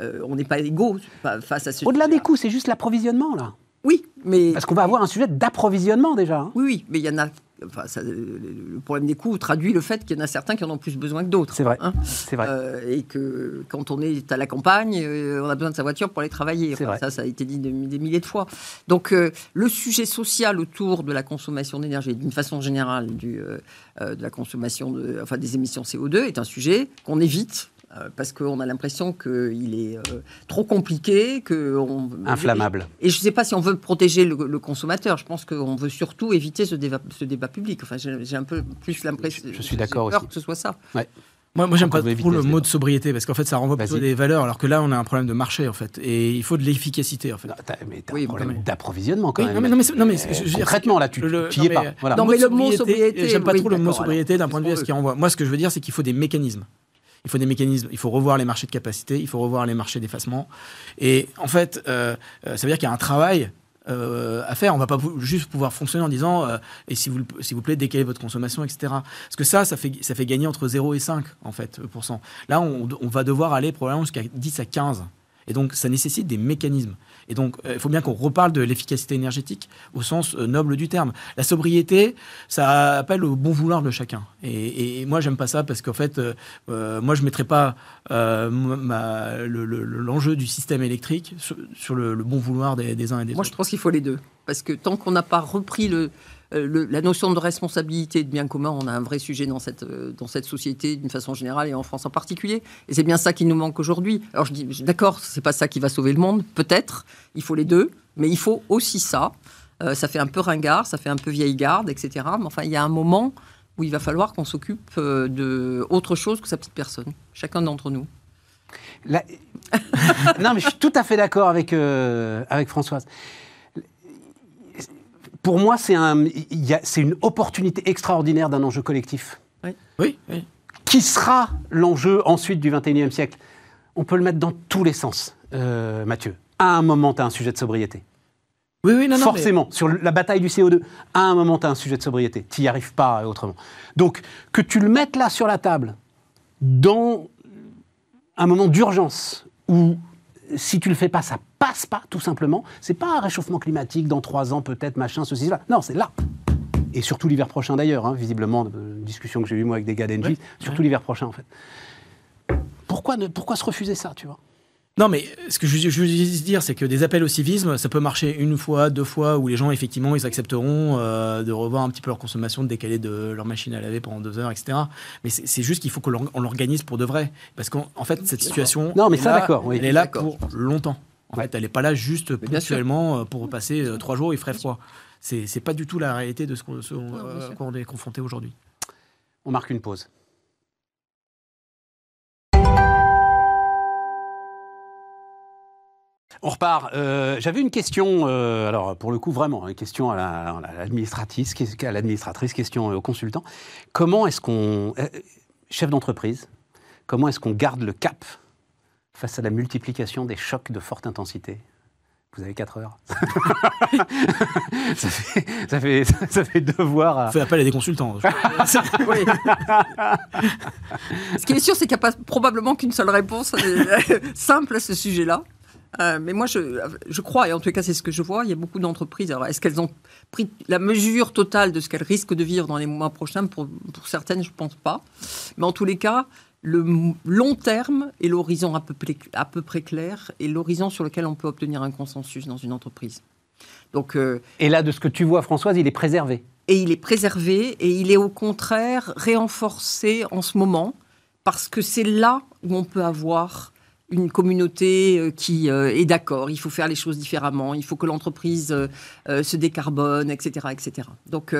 on n'est pas égaux fa- face à ce au-delà des coûts, c'est juste l'approvisionnement, là. Oui, mais Parce qu'on va avoir un sujet d'approvisionnement déjà. hein. Oui, oui, mais il y en a enfin, ça, le problème des coûts traduit le fait qu'il y en a certains qui en ont plus besoin que d'autres. C'est vrai. Hein. c'est vrai. Euh, et que quand on est à la campagne, euh, on a besoin de sa voiture pour aller travailler. ça, ça a été dit des milliers de fois. Donc, euh, le sujet social autour de la consommation d'énergie, d'une façon générale, du, de la consommation de, enfin, des émissions CO2, est un sujet qu'on évite parce qu'on a l'impression qu'il est euh, trop compliqué, que inflammable. Et je ne sais pas si on veut protéger le, consommateur. Je pense qu'on veut surtout éviter ce débat, ce débat public. Enfin, j'ai un peu plus l'impression. Je, suis d'accord aussi. Que ce soit ça. Moi, moi j'aime pas trop le mot de sobriété parce qu'en fait, ça renvoie plutôt des valeurs, alors que là, on a un problème de marché en fait, et il faut de l'efficacité en fait. mais t'as un problème d'approvisionnement quand même. Non, mais, non, mais, concrètement là, tu, tu y es pas. Voilà. Non, mais le mot sobriété, j'aime pas trop le mot sobriété d'un point de vue à ce qu'il renvoie. Moi, ce que je veux dire, c'est qu'il faut des mécanismes. Il faut des mécanismes, il faut revoir les marchés de capacité, il faut revoir les marchés d'effacement. Et en fait, euh, euh, ça veut dire qu'il y a un travail euh, à faire. On ne va pas juste pouvoir fonctionner en disant et s'il vous, s'il vous plaît, décalez votre consommation, etc. Parce que ça, ça fait, ça fait gagner entre 0 et 5 en fait, Là, on, on va devoir aller probablement jusqu'à 10 à 15. Et donc, ça nécessite des mécanismes. Et donc, euh, il faut bien qu'on reparle de l'efficacité énergétique au sens euh, noble du terme. La sobriété, ça appelle au bon vouloir de chacun. Et, moi, j'aime pas ça parce qu'en fait, euh, moi, je mettrais pas l'enjeu du système électrique sur, le, bon vouloir des, des uns et des autres. Moi, je pense qu'il faut les deux. Parce que tant qu'on n'a pas repris le, euh, la notion de responsabilité et de bien commun, on a un vrai sujet dans cette, euh, dans cette société d'une façon générale et en France en particulier. Et c'est bien ça qui nous manque aujourd'hui. Alors je dis, d'accord, c'est pas ça qui va sauver le monde, peut-être, il faut les deux, mais il faut aussi ça. Euh, ça fait un peu ringard, ça fait un peu vieille garde, etc. Mais enfin, il y a un moment où il va falloir qu'on s'occupe de autre chose que sa petite personne, chacun d'entre nous. non, mais je suis tout à fait d'accord avec, avec Françoise pour moi, c'est un, une opportunité extraordinaire d'un enjeu collectif. Oui. oui, Qui sera l'enjeu ensuite du 21e siècle? On peut le mettre dans tous les sens, euh, Mathieu. À un moment, tu as un sujet de sobriété. Oui, oui, non, non. Forcément, sur la bataille du CO2, à un moment, tu as un sujet de sobriété. Tu n'y arrives pas autrement. Donc, que tu le mettes là sur la table, dans un moment d'urgence où si tu le fais pas, ça passe pas, tout simplement. C'est pas un réchauffement climatique dans trois ans, peut-être, machin, ceci, cela. Non, c'est là. Et surtout l'hiver prochain d'ailleurs, hein, visiblement, une discussion que j'ai eue moi avec des gars d'Engie, surtout l'hiver prochain en fait. Pourquoi, ne, pourquoi se refuser ça, tu vois? Non, mais ce que je, veux dire, c'est que des appels au civisme, ça peut marcher une fois, deux fois, où les gens, effectivement, ils accepteront euh, de revoir un petit peu leur consommation, de décaler de leur machine à laver pendant deux heures, etc. Mais c'est juste qu'il faut qu'on l'organise pour de vrai. Parce qu'en fait, cette situation, non, mais ça, d'accord, elle est là pour longtemps. En fait, elle n'est pas là juste ponctuellement euh, pour passer euh, trois jours, il ferait froid. C'est pas du tout la réalité de ce qu'on est confronté aujourd'hui. On marque une pause. On repart. Euh, j'avais une question, euh, alors pour le coup vraiment, une question à l'administratrice, à l'administratrice, question au consultant. Comment est-ce qu'on, euh, chef d'entreprise, comment est-ce qu'on garde le cap face à la multiplication des chocs de forte intensité vous avez 4 heures. ça, fait, ça, fait, ça fait devoir à... Fait appel à des consultants. Ce qui est sûr, c'est qu'il n'y a pas probablement qu'une seule réponse simple à ce sujet-là. Euh, mais moi, je, je, crois, et en tout cas, c'est ce que je vois, il y a beaucoup d'entreprises. Alors, est-ce qu'elles ont pris la mesure totale de ce qu'elles risquent de vivre dans les mois prochains? Pour, pour certaines, je ne pense pas. Mais en tous les cas, le long terme est l'horizon à peu, à peu près clair et l'horizon sur lequel on peut obtenir un consensus dans une entreprise. Donc, euh, et là, de ce que tu vois, Françoise, il est préservé. Et il est préservé et il est au contraire renforcé en ce moment parce que c'est là où on peut avoir une communauté euh, qui euh, est d'accord, il faut faire les choses différemment, il faut que l'entreprise euh, se décarbone, etc. etc. Donc,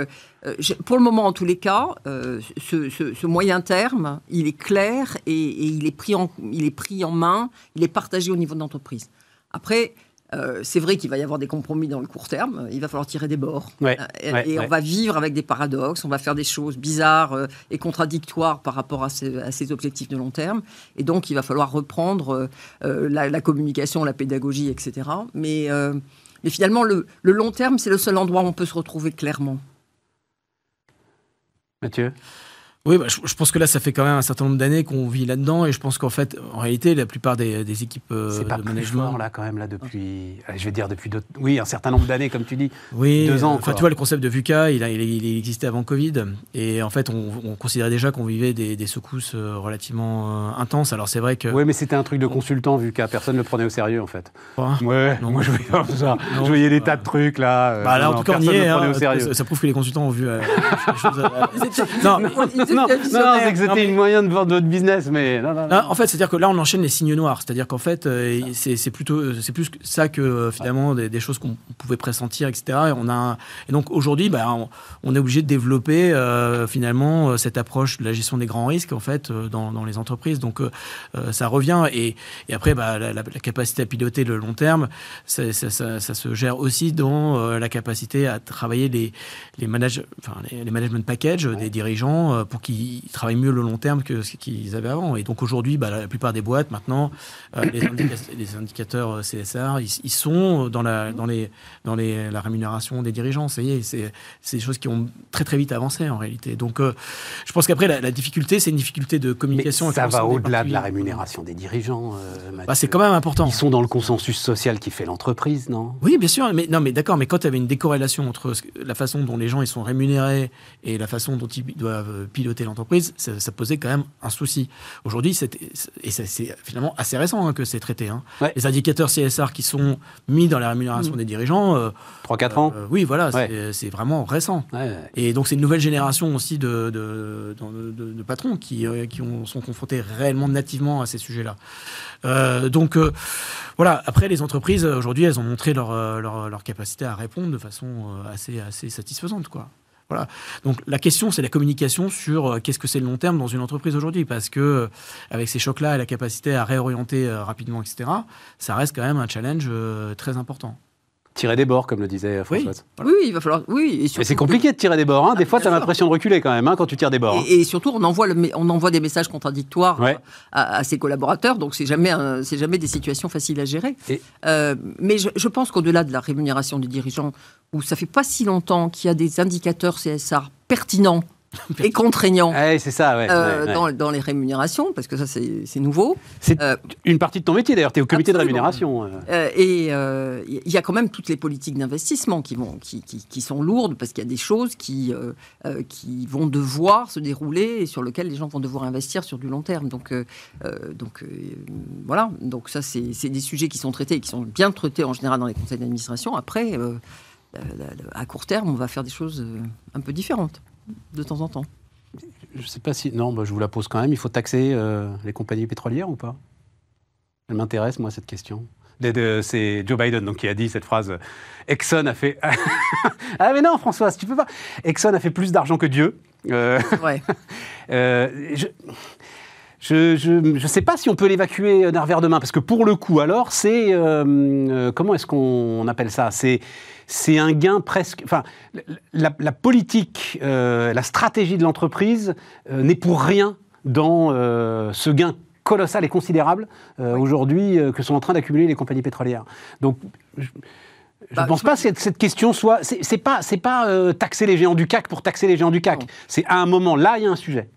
pour le moment, en tous les cas, ce, moyen terme, il est clair et, il, est pris en, il est pris en main, il est partagé au niveau de l'entreprise. Après, euh, c'est vrai qu'il va y avoir des compromis dans le court terme. Il va falloir tirer des bords. Euh, et, on va vivre avec des paradoxes. On va faire des choses bizarres euh, et contradictoires par rapport à ces, objectifs de long terme. Et donc, il va falloir reprendre la, communication, la pédagogie, etc. Mais, mais finalement, le, le long terme, c'est le seul endroit où on peut se retrouver clairement. Mathieu? Oui, bah, je, je pense que là, ça fait quand même un certain nombre d'années qu'on vit là-dedans, et je pense qu'en fait, en réalité, la plupart des, des équipes euh, C'est pas de plus management. fort, là, quand même, là, depuis. allez, je vais dire depuis. d'autres- Oui, un certain nombre d'années, comme tu dis. Oui, Deux ans, Enfin, tu vois, le concept de VUCA, il, a, il, il existait avant Covid. Et en fait, on, on considérait déjà qu'on vivait des, des secousses euh, relativement euh, intenses. Alors, c'est vrai que. Oui, mais c'était un truc de consultant, vu qu'à personne ne le prenait au sérieux, en fait. Ouais, Non. moi, je voyais comme ça. Non, je voyais des tas de trucs, là. euh, Bah, là, en tout cas, on y personne est. ne le hein, prenait au sérieux. ça, ça prouve que les consultants ont vu. euh, les choses, euh, non, mais- Non, non, c'est que c'était mais- une moyen de vendre votre business, mais non, non, non. Non, en fait, c'est-à-dire que là, on enchaîne les signes noirs. C'est-à-dire qu'en fait, euh, c'est c'est plutôt, c'est plus que ça que euh, finalement des, des choses qu'on pouvait pressentir, etc. Et on a, et donc aujourd'hui, bah, on, on est obligé de développer euh, finalement euh, cette approche de la gestion des grands risques en fait euh, dans, dans les entreprises. Donc euh, euh, ça revient et, et après, bah, la, la- la capacité à piloter le long terme, ça, ça- ça- ça se gère aussi dans euh, la capacité à travailler les les, manage, enfin, les, les management packages des dirigeants qu'ils travaillent mieux le long terme que ce qu'ils avaient avant. Et donc aujourd'hui, bah, la plupart des boîtes maintenant, euh, les, indica- les indicateurs euh, CSR, ils, ils sont dans la dans les dans les, la rémunération des dirigeants. Ça y est, c'est des choses qui ont très très vite avancé en réalité. Donc euh, je pense qu'après la, la difficulté, c'est une difficulté de Mais communication. avec ça va au-delà de la rémunération des dirigeants. euh. Bah, c'est quand même important. Ils sont dans le consensus social qui fait l'entreprise, non? Oui, bien sûr, mais non, mais d'accord, mais quand tu avais une décorrélation entre la façon dont les gens ils sont rémunérés et la façon dont ils doivent euh, piloter l'entreprise, ça, ça posait quand même un souci. Aujourd'hui, c'est- et c'est finalement assez récent hein, que c'est traité. hein. Ouais. Les indicateurs CSR qui sont mis dans la rémunération des dirigeants, euh, 3-4 ans euh, oui, voilà, Ouais. c'est- vraiment récent. Ouais. Et donc c'est une nouvelle génération aussi de, de, de- de- de patrons qui, euh, qui ont- sont confrontés réellement nativement à ces sujets-là. Euh, donc voilà, après les entreprises aujourd'hui, elles ont montré leur, leur, leur capacité à répondre de façon assez, assez satisfaisante. Quoi. Voilà. Donc la question, c'est la communication sur euh, qu'est-ce que c'est le long terme dans une entreprise aujourd'hui, parce que euh, avec ces chocs-là et la capacité à réorienter euh, rapidement, etc., ça reste quand même un challenge très important. Tirer des bords, comme le disait Françoise. Oui, il va falloir. Oui, et Mais c'est compliqué de tirer des bords. Hein. Des Ah, fois, bien tu as l'impression de reculer quand même hein, quand tu tires des bords. hein. Et, et surtout, on envoie, le, on envoie des messages contradictoires Ouais. à, à ses collaborateurs, donc c'est jamais, un- c'est jamais des situations faciles à gérer. Et- Euh, mais je, je pense qu'au-delà de la rémunération des dirigeants, où ça fait pas si longtemps qu'il y a des indicateurs CSR pertinents et contraignants Ouais, c'est ça, ouais. euh, ouais, ouais. Dans, les rémunérations, parce que ça c'est nouveau. C'est euh, une partie de ton métier d'ailleurs. Tu es au comité Absolument. de rémunération. euh. Et il y a quand même toutes les politiques d'investissement qui, vont, qui, qui, qui sont lourdes parce qu'il y a des choses qui, qui vont devoir se dérouler et sur lesquelles les gens vont devoir investir sur du long terme. Donc, donc voilà. Donc ça, c'est des sujets qui sont traités et qui sont bien traités en général dans les conseils d'administration. Après, à court terme, on va faire des choses un peu différentes de temps en temps. Je sais pas si. Non, bah, je vous la pose quand même. Il faut taxer euh, les compagnies pétrolières ou pas? Elle m'intéresse, moi, cette question. C'est Joe Biden donc, qui a dit cette phrase Exxon a fait. ah, mais non, Françoise, tu peux pas. Exxon a fait plus d'argent que Dieu. Euh, Ouais. euh, je. Je je sais pas si on peut l'évacuer d'un revers de main, parce que pour le coup, alors, c'est. euh, euh, comment est-ce qu'on appelle ça? C'est c'est un gain presque. Enfin, la, la politique, euh, la stratégie de l'entreprise euh, n'est pour rien dans euh, ce gain colossal et considérable euh, aujourd'hui euh, que sont en train d'accumuler les compagnies pétrolières. Donc, je ne Bah, pense pas que cette, question soit. C'est pas, c'est pas euh, taxer les géants du CAC pour taxer les géants du CAC. C'est à un moment, là, il y a un sujet.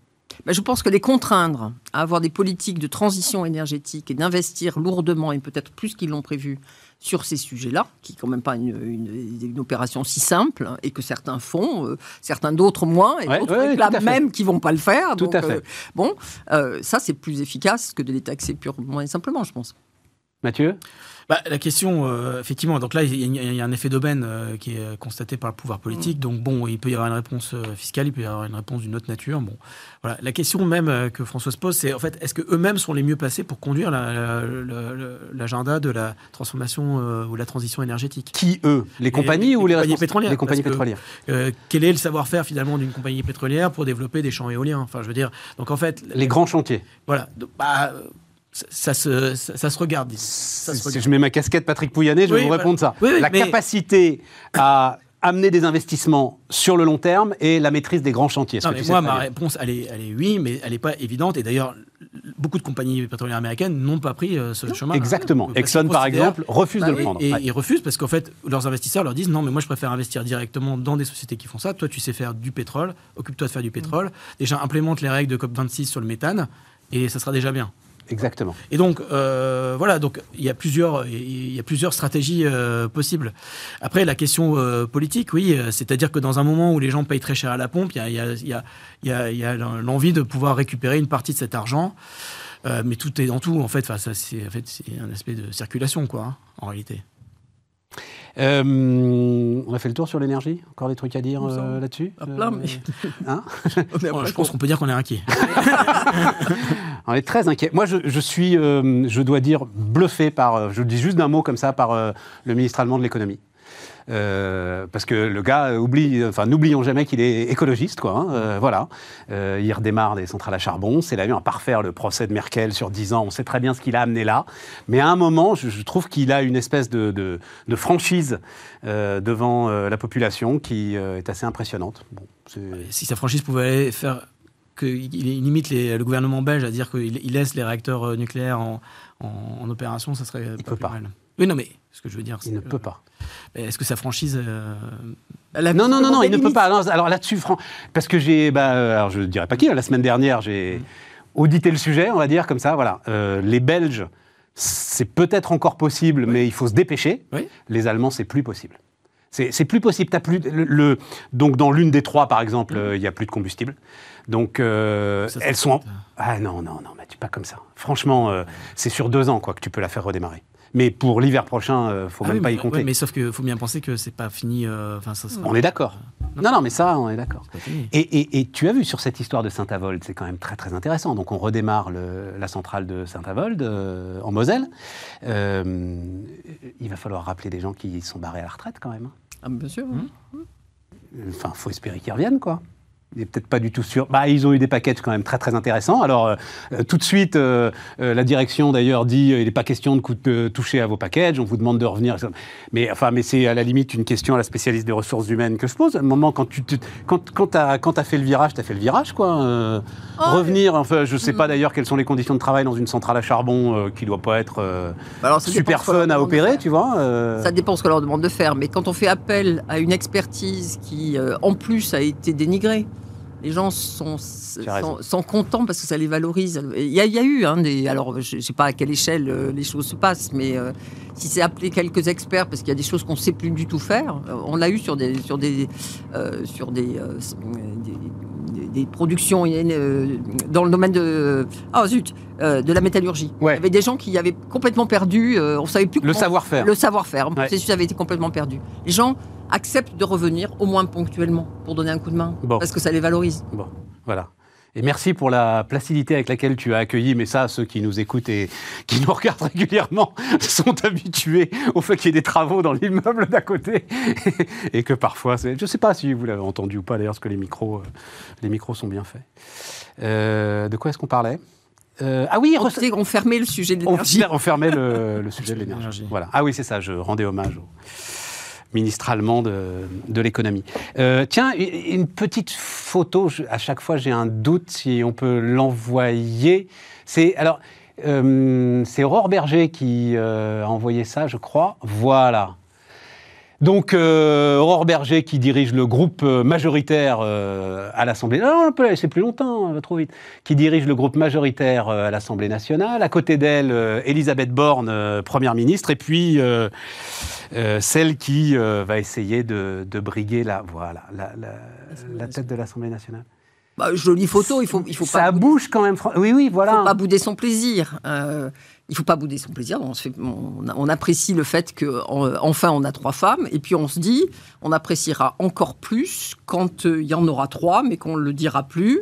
Ben, je pense que les contraindre à avoir des politiques de transition énergétique et d'investir lourdement et peut-être plus qu'ils l'ont prévu sur ces sujets-là, qui n'est quand même pas une, une- une opération si simple et que certains font, euh, certains d'autres moins et Ouais, d'autres ouais, fait. même qui vont pas le faire. Tout Donc, à fait. euh, bon, euh, ça c'est plus efficace que de les taxer purement et simplement, je pense. Mathieu? Bah, la question, euh, effectivement, donc là, il y, a- il y a un effet d'aubaine euh, qui est constaté par le pouvoir politique. Donc, bon, il peut y avoir une réponse euh, fiscale, il peut y avoir une réponse d'une autre nature. Bon, voilà. La question même que François se pose, c'est en fait, est-ce qu'eux-mêmes sont les mieux placés pour conduire la- la- la- la- l'agenda de la transformation euh, ou la transition énergétique? Qui, eux? Les compagnies les ou les compagnies respons- pétrolières, Les compagnies que- pétrolières. Quel est le savoir-faire finalement d'une compagnie pétrolière pour développer des champs éoliens? Enfin, je veux dire, donc en fait, Les grands chantiers. voilà, bah, ça, ça se, ça, ça se regarde. Si je mets ma casquette Patrick Pouyanné, je vais vous bah, répondre ça. oui, oui, la mais- capacité à amener des investissements sur le long terme et la maîtrise des grands chantiers. Non, que mais moi, ma réponse, elle est, elle est oui, mais elle n'est pas évidente. Et d'ailleurs, beaucoup de compagnies pétrolières américaines n'ont pas pris euh, ce chemin. Exactement. Exxon, par exemple, refuse Bah de le prendre. Et Ouais. ils refusent parce qu'en fait, leurs investisseurs leur disent non, mais moi je préfère investir directement dans des sociétés qui font ça. Toi, tu sais faire du pétrole, occupe-toi de faire du pétrole. Déjà, implémente les règles de COP26 sur le méthane et ça sera déjà bien. Exactement. Et donc, euh, voilà, donc il y a plusieurs, il y a plusieurs stratégies euh, possibles. Après, la question euh, politique, oui, euh, c'est-à-dire que dans un moment où les gens payent très cher à la pompe, il y a, il y a- il y a- il y a- il y a l'envie de pouvoir récupérer une partie de cet argent. Euh, mais tout est dans tout, en fait. Enfin, ça, c'est en fait, c'est un aspect de circulation, quoi, hein, en réalité. Euh, on a fait le tour sur l'énergie? Encore des trucs à dire euh, là-dessus? À plein, mais- Hein? Je pense qu'on peut dire qu'on est inquiet. On est très inquiet. Moi, je, suis, euh, je dois dire, bluffé par, euh, je le dis juste d'un mot comme ça, par euh, le ministre allemand de l'économie. Parce que le gars oublie, enfin n'oublions jamais qu'il est écologiste, quoi. hein, voilà, il redémarre des centrales à charbon. C'est la même à parfaire le procès de Merkel sur 10 ans. On sait très bien ce qu'il a amené là, mais à un moment, je, trouve qu'il a une espèce de, franchise devant la population qui est assez impressionnante. Si sa franchise pouvait faire qu'il il limite les- le gouvernement belge à dire qu'il il laisse les réacteurs euh, nucléaires en, en- en opération, ça serait Il pas peut pas. mal. Oui, non, mais ce que je veux dire, il c'est ne que- peut pas. Est-ce que sa franchise euh, Non, non, non, non, il ne peut pas. Alors, alors là-dessus, Fran- parce que j'ai, bah, alors je ne dirais pas qui, la semaine dernière, j'ai audité le sujet, on va dire, comme ça, voilà. Euh, les Belges, c'est peut-être encore possible, mais il faut se dépêcher. Oui. Les Allemands, c'est plus possible. C'est plus possible. T'as plus le, le- donc dans l'une des trois, par exemple, euh, il y a plus de combustible. Donc euh, Ça, elles sont. en- euh. Ah non non non, mais tu pas comme ça. Franchement, euh, c'est sur deux ans quoi que tu peux la faire redémarrer. Mais pour l'hiver prochain, euh, faut ah même oui, pas mais, y compter. ouais, mais sauf qu'il faut bien penser que c'est pas fini. ça On est d'accord. Non non, mais ça, on est d'accord. Et, et- et tu as vu sur cette histoire de Saint-Avold, c'est quand même très très intéressant. Donc on redémarre le- la centrale de Saint-Avold en Moselle. Il va falloir rappeler des gens qui sont barrés à la retraite quand même. hein. Ah, bien sûr. Enfin, faut espérer qu'ils reviennent quoi. N'est peut-être pas du tout sûr. Bah, ils ont eu des packages quand même très très intéressants. Alors euh, euh, tout de suite, euh, euh, la direction d'ailleurs dit il n'est pas question de, toucher à vos packages. On vous demande de revenir. Mais enfin, mais c'est à la limite une question à la spécialiste des ressources humaines que je pose. À un moment quand tu te- quand quand as, quand as fait le virage, tu as fait le virage quoi. Oh, revenir. Enfin, je sais pas d'ailleurs quelles sont les conditions de travail dans une centrale à charbon qui doit pas être Bah alors, super fun à opérer, tu vois. Ça dépend ce qu'on leur demande de faire. Mais quand on fait appel à une expertise qui, en plus, a été dénigrée, les gens sont, sont, sont contents parce que ça les valorise. Il y a, il y a eu hein, des. Alors, je ne sais pas à quelle échelle euh, les choses se passent, mais euh, si c'est appelé quelques experts parce qu'il y a des choses qu'on ne sait plus du tout faire, euh, on l'a eu sur des, sur des, sur des, des, productions dans le domaine de. Ah zut, de la métallurgie. Ouais. Il y avait des gens qui avaient complètement perdu, on savait plus le savoir-faire. le savoir-faire. Ouais. processus avait été complètement perdu. Les gens acceptent de revenir, au moins ponctuellement, pour donner un coup de main, Bon. parce que ça les valorise. Bon, voilà. Et merci pour la placidité avec laquelle tu as accueilli, mais ça, ceux qui nous écoutent et qui nous regardent régulièrement sont habitués au fait qu'il y ait des travaux dans l'immeuble d'à côté et que parfois, je ne sais pas si vous l'avez entendu ou pas d'ailleurs, parce que les micros, euh, les micros sont bien faits. Euh, de quoi est-ce qu'on parlait? Euh, Ah oui, On, rece- sait, on fermait le sujet de l'énergie. on fermait le, le sujet de l'énergie. l'énergie. Voilà. Ah oui, c'est ça, je rendais hommage au ministre allemand de, l'économie. Euh, tiens, une petite photo, à chaque fois j'ai un doute si on peut l'envoyer. C'est alors, euh, c'est Aurore Berger qui euh, a envoyé ça, je crois. Voilà. Donc, euh, Aurore Berger qui dirige le groupe euh, majoritaire euh, à l'Assemblée. Non, on peut la laisser plus longtemps, elle va trop vite. Qui dirige le groupe majoritaire euh, à l'Assemblée nationale. À côté d'elle, Elisabeth Borne, première ministre. Et puis, celle qui va essayer de, de briguer la, voilà, la, la- la tête de l'Assemblée nationale. Bah, jolie photo, il faut, il faut Ça pas. bouder- bouge quand même. Oui, oui, Il voilà. faut pas bouder son plaisir. Il faut pas bouder son plaisir. On, apprécie le fait que en- enfin on a trois femmes, et puis on se dit, on appréciera encore plus quand euh, il y en aura trois, mais qu'on le dira plus.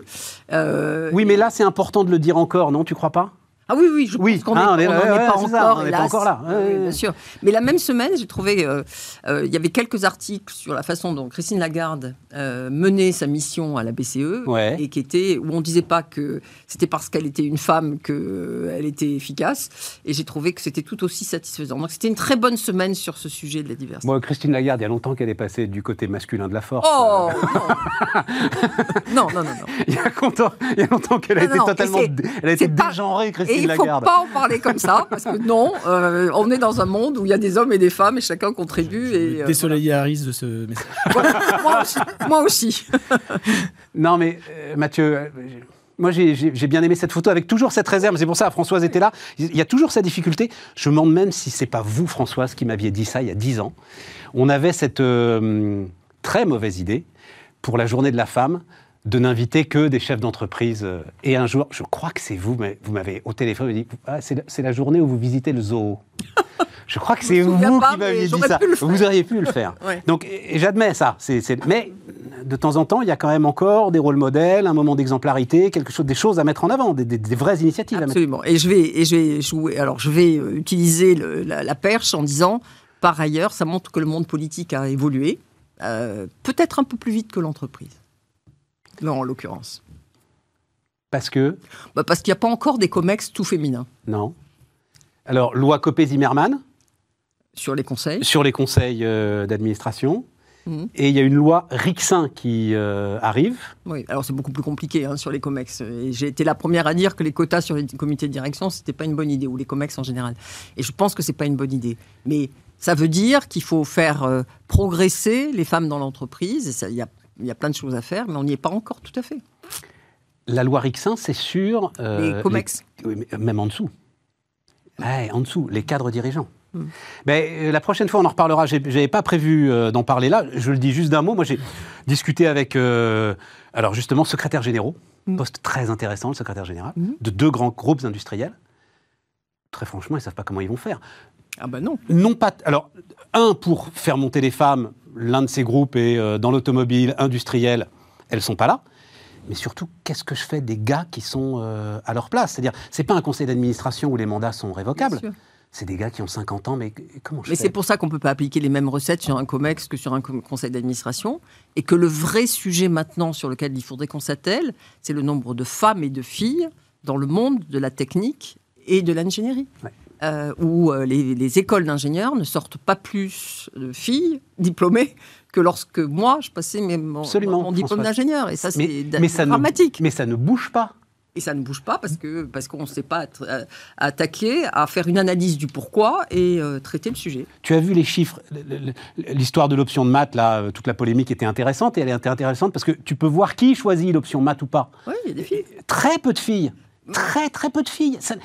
Euh, Oui, mais là, c'est important de le dire encore, non Tu crois pas? Ah oui, oui, je Oui, pense qu'on ah, on est- est on là, n'en est ouais, pas encore, n'est hélas. encore là. Ouais, Oui, ouais. bien sûr. Mais la même semaine, j'ai trouvé, euh, euh, il y avait quelques articles sur la façon dont Christine Lagarde euh, menait sa mission à la BCE, Ouais. et qui était où on disait pas que c'était parce qu'elle était une femme qu'elle était efficace, et j'ai trouvé que c'était tout aussi satisfaisant. Donc c'était une très bonne semaine sur ce sujet de la diversité. Moi, Christine Lagarde, il y a longtemps qu'elle est passée du côté masculin de la force. Oh non. non, non, non, non. Il y a longtemps, il y a longtemps qu'elle a Non, été totalement, elle a été dégenrée, Christine il ne faut Lagarde. pas en parler comme ça, parce que non, euh, on est dans un monde où il y a des hommes et des femmes et chacun contribue. Et, euh, Désolidarise de ce message. voilà. moi aussi. Moi aussi. Non, mais euh, Mathieu, euh, moi j'ai bien aimé cette photo avec toujours cette réserve. C'est pour ça, Françoise était là. Il y a toujours cette difficulté. Je me demande même si c'est pas vous, Françoise, qui m'aviez dit ça il y a dix ans. On avait cette euh, très mauvaise idée pour la journée de la femme de n'inviter que des chefs d'entreprise. euh, Et un jour, je crois que c'est vous, mais vous m'avez au téléphone vous dit ah, c'est la- journée où vous visitez le zoo. Je crois que c'est vous pas, qui m'aviez dit ça. Vous auriez pu le faire. Ouais. Donc, et et j'admets ça. Mais de temps en temps, il y a quand même encore des rôles modèles, un moment d'exemplarité, quelque chose, des choses à mettre en avant, des, des- des vraies initiatives à mettre. Absolument. Et je vais, et je vais jouer. Alors, je vais euh, utiliser le- la, la perche en disant, par ailleurs, ça montre que le monde politique a évolué, euh, peut-être un peu plus vite que l'entreprise. Non, en l'occurrence. Parce que, Bah, parce qu'il n'y a pas encore des comex tout féminins non. Alors, loi Copé-Zimmermann sur les conseils. sur les conseils euh, d'administration. Mhm. Et il y a une loi Rixin qui euh, arrive. Oui, alors c'est beaucoup plus compliqué hein, sur les comex. J'ai été la première à dire que les quotas sur les comités de direction, c'était pas une bonne idée, ou les comex en général. Et je pense que c'est pas une bonne idée. Mais ça veut dire qu'il faut faire euh, progresser les femmes dans l'entreprise. Il y a, il y a plein de choses à faire, mais on n'y est pas encore tout à fait. La loi Rixin, c'est sur... euh, les comex. les- mais même en dessous. Ouais, en dessous, les cadres dirigeants. Hmm. Mais euh, la prochaine fois, on en reparlera. J'ai- J'avais pas prévu euh, d'en parler là. Je le dis juste d'un mot. Moi, j'ai discuté avec, euh, alors justement, secrétaires généraux. Hmm. Poste très intéressant, le secrétaire général, Hmm. de deux grands groupes industriels. Très franchement, ils savent pas comment ils vont faire. Ah ben non. Non pas. Alors, un pour faire monter les femmes. L'un de ces groupes est euh, dans l'automobile industrielle. Elles sont pas là. Mais surtout, qu'est-ce que je fais des gars qui sont euh, à leur place? C'est-à-dire, c'est pas un conseil d'administration où les mandats sont révocables. C'est des gars qui ont 50 ans, mais comment je Mais c'est pour ça qu'on ne peut pas appliquer les mêmes recettes sur un COMEX que sur un conseil d'administration. Et que le vrai sujet maintenant sur lequel il faudrait qu'on s'attelle, c'est le nombre de femmes et de filles dans le monde de la technique et de l'ingénierie. Ouais. Euh, où euh, les, les écoles d'ingénieurs ne sortent pas plus de filles diplômées que lorsque moi, je passais mes- mon, diplôme d'ingénieur. Et ça, c'est dramatique. Ne, mais ça ne bouge pas. Et ça ne bouge pas parce que parce qu'on ne sait pas euh, attaquer à faire une analyse du pourquoi et euh, traiter le sujet. Tu as vu les chiffres, l'histoire de l'option de maths, là, toute la polémique était intéressante, et elle est intéressante parce que tu peux voir qui choisit l'option maths ou pas. Oui, il y a des filles. Très peu de filles. Très, très peu de filles. Ça-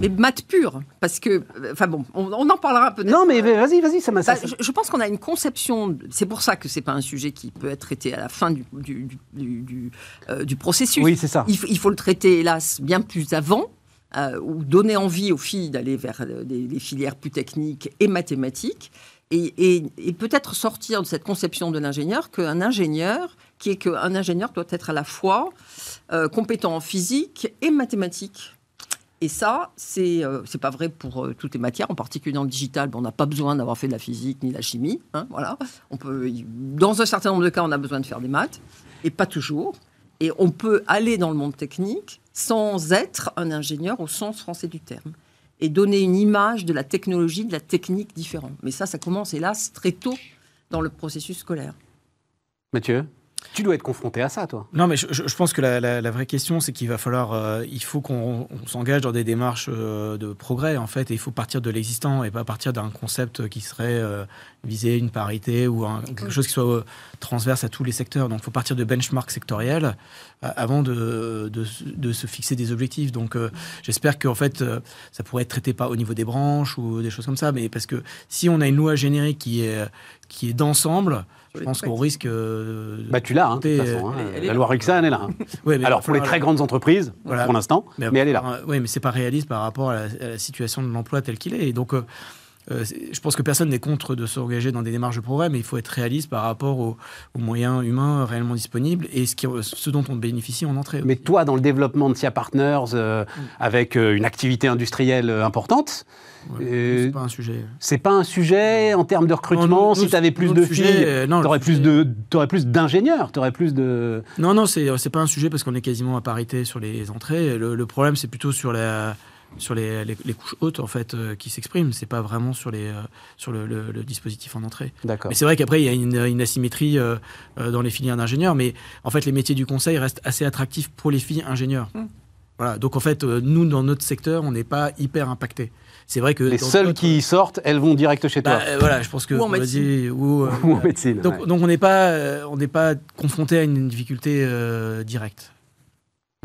Mais maths pure, parce que, enfin bon, on, on en parlera peut-être. Non, mais vas-y, vas-y, ça m'a. Bah, je, je pense qu'on a une conception. C'est pour ça que c'est pas un sujet qui peut être traité à la fin du, du, du- euh, du processus. Oui, c'est ça. Il, faut- il faut le traiter, hélas, bien plus avant, euh, ou donner envie aux filles d'aller vers euh, des, des filières plus techniques et mathématiques, et, et- et peut-être sortir de cette conception de l'ingénieur qu'un ingénieur, qui est qu'un ingénieur doit être à la fois euh, compétent en physique et mathématiques. Et ça, c'est euh, pas vrai pour euh, toutes les matières, en particulier dans le digital. bon, on n'a pas besoin d'avoir fait de la physique ni de la chimie. hein, voilà. On peut, dans un certain nombre de cas, on a besoin de faire des maths, et pas toujours. Et on peut aller dans le monde technique sans être un ingénieur au sens français du terme. Et donner une image de la technologie, de la technique différente. Mais ça, ça commence, hélas, très tôt dans le processus scolaire. Mathieu, tu dois être confronté à ça, toi. Non, mais je, pense que la, la- la vraie question, c'est qu'il va falloir, euh, il faut qu'on on s'engage dans des démarches euh, de progrès, en fait, et il faut partir de l'existant et pas partir d'un concept qui serait euh, viser une parité ou un- quelque chose qui soit euh, transverse à tous les secteurs. Donc, il faut partir de benchmarks sectoriels euh, avant de, de, de se fixer des objectifs. Donc, euh, j'espère qu'en fait, euh, ça pourrait être traité pas au niveau des branches ou des choses comme ça, mais parce que si on a une loi générique qui est, qui est d'ensemble, je pense qu'on risque. euh, Bah, tu l'as, hein, de toute façon. hein. elle est- elle est La là. loi elle est là. hein. ouais, mais Alors, pour les très grandes entreprises, Voilà. pour l'instant, mais, elle est là. oui, mais c'est pas réaliste par rapport à la, à la situation de l'emploi tel qu'il est. Et donc, euh, euh, je pense que personne n'est contre de s'engager dans des démarches de progrès, mais il faut être réaliste par rapport aux, moyens humains réellement disponibles et ce, qui, ce, dont on bénéficie en entrée. Mais toi, dans le développement de SIA Partners, euh, mm. avec euh, une activité industrielle importante, c'est pas un sujet. C'est pas un sujet en termes de recrutement. si tu avais plus de filles, tu aurais, plus de, aurais plus d'ingénieurs, tu aurais plus de. Non, non, c'est pas un sujet parce qu'on est quasiment à parité sur les entrées. le problème, c'est plutôt sur la sur les, les, couches hautes en fait euh, qui s'expriment. C'est pas vraiment sur les euh, sur le, le, dispositif en entrée. D'accord. Mais c'est vrai qu'après il y a une, une asymétrie euh, dans les filières d'ingénieurs, mais en fait les métiers du conseil restent assez attractifs pour les filles ingénieurs. Mmh. Voilà. Donc en fait nous dans notre secteur on n'est pas hyper impacté. C'est vrai que les seules qui sortent, elles vont direct chez toi. Bah, voilà, je pense que ou en médecine. ou, en médecine. Donc, donc on n'est pas on n'est pas confronté à une difficulté directe.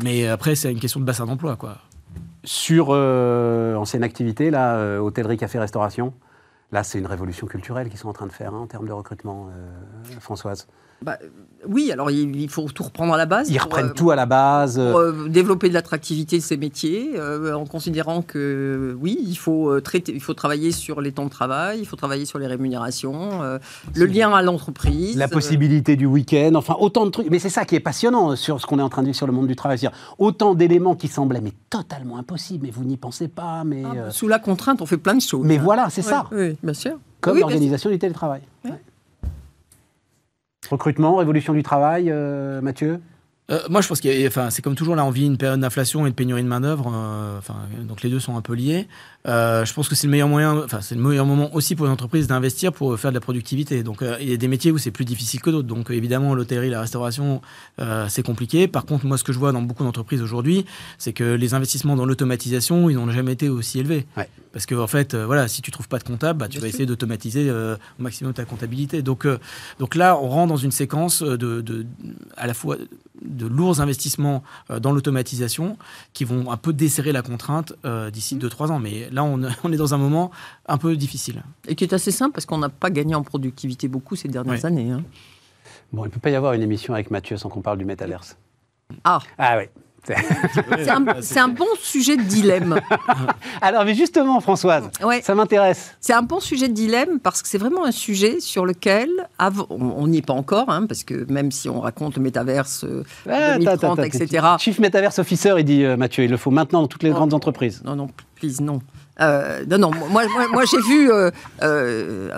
Mais après c'est une question de bassin d'emploi quoi sur euh, ancienne activité, là, euh, hôtellerie, café, restauration. Là, c'est une révolution culturelle qu'ils sont en train de faire hein, en termes de recrutement, euh, Françoise. Bah, oui, alors il, faut tout reprendre à la base. Ils reprennent tout à la base. Pour développer de l'attractivité de ces métiers, en considérant que oui, il faut traiter, il faut travailler sur les temps de travail, il faut travailler sur les rémunérations, le lien à l'entreprise, la possibilité du week-end, enfin autant de trucs. Mais c'est ça qui est passionnant sur ce qu'on est en train de dire sur le monde du travail, c'est-à-dire autant d'éléments qui semblaient mais totalement impossibles, mais vous n'y pensez pas, mais ah, sous la contrainte, on fait plein de choses. Mais voilà, c'est ça. Oui, bien sûr. Comme l'organisation du télétravail. Recrutement, révolution du travail, euh, Mathieu euh, moi, je pense que enfin, c'est comme toujours, là, on vit une période d'inflation et de pénurie de main-d'œuvre. Euh, enfin, donc les deux sont un peu liés. Euh, je pense que c'est le meilleur moyen, enfin, c'est le meilleur moment aussi pour les entreprises d'investir pour faire de la productivité. Donc, il y a des métiers où c'est plus difficile que d'autres. Donc, évidemment, l'hôtellerie, la restauration, c'est compliqué. Par contre, moi, ce que je vois dans beaucoup d'entreprises aujourd'hui, c'est que les investissements dans l'automatisation, ils n'ont jamais été aussi élevés. Parce que, en fait, voilà, si tu trouves pas de comptable, bah, tu vas essayer d'automatiser au maximum ta comptabilité. Donc, donc là, on rentre dans une séquence de, de à la fois de lourds investissements euh, dans l'automatisation qui vont un peu desserrer la contrainte euh, d'ici 2-3 ans. Mais là, on, est dans un moment un peu difficile. Et qui est assez simple parce qu'on n'a pas gagné en productivité beaucoup ces dernières années. Hein. Bon, il ne peut pas y avoir une émission avec Mathieu sans qu'on parle du métaverse. Ah Ah oui. C'est un, bon sujet de dilemme. Alors, mais justement, Françoise, ça m'intéresse. C'est un bon sujet de dilemme parce que c'est vraiment un sujet sur lequel on n'y est pas encore, hein, parce que même si on raconte le métaverse 2030, etc. Chief Metaverse Officer, il dit euh, Mathieu, il le faut maintenant dans toutes les grandes entreprises. Non, non, please, non. Euh, non, non, moi, moi, j'ai vu euh, euh,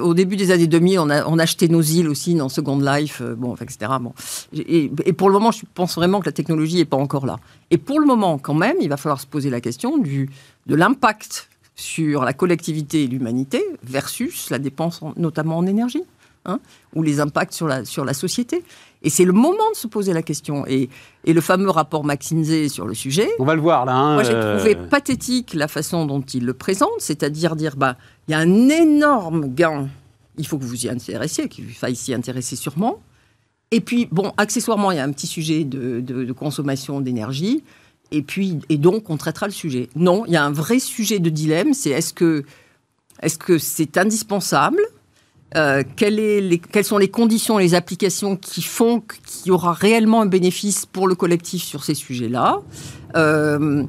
au, début des années 2000, on on acheté nos îles aussi dans Second Life, bon, etc. Bon. Et, pour le moment, je pense vraiment que la technologie n'est pas encore là. Et pour le moment, quand même, il va falloir se poser la question du, de l'impact sur la collectivité et l'humanité versus la dépense, notamment en énergie. Hein, ou les impacts sur la, sur la société. Et c'est le moment de se poser la question. Et, et le fameux rapport McKinsey sur le sujet. On va le voir là. Hein, moi, j'ai euh, trouvé pathétique la façon dont il le présente, c'est-à-dire dire bah, il y a un énorme gain, il faut que vous y intéressiez, qu'il faille s'y intéresser sûrement. Et puis, bon, accessoirement, il y a un petit sujet de, de, de consommation d'énergie. Et puis, et donc, on traitera le sujet. Non, il y a un vrai sujet de dilemme, c'est est-ce que est-ce que c'est indispensable euh, quelles sont les conditions, les applications qui font qu'il y aura réellement un bénéfice pour le collectif sur ces sujets-là euh,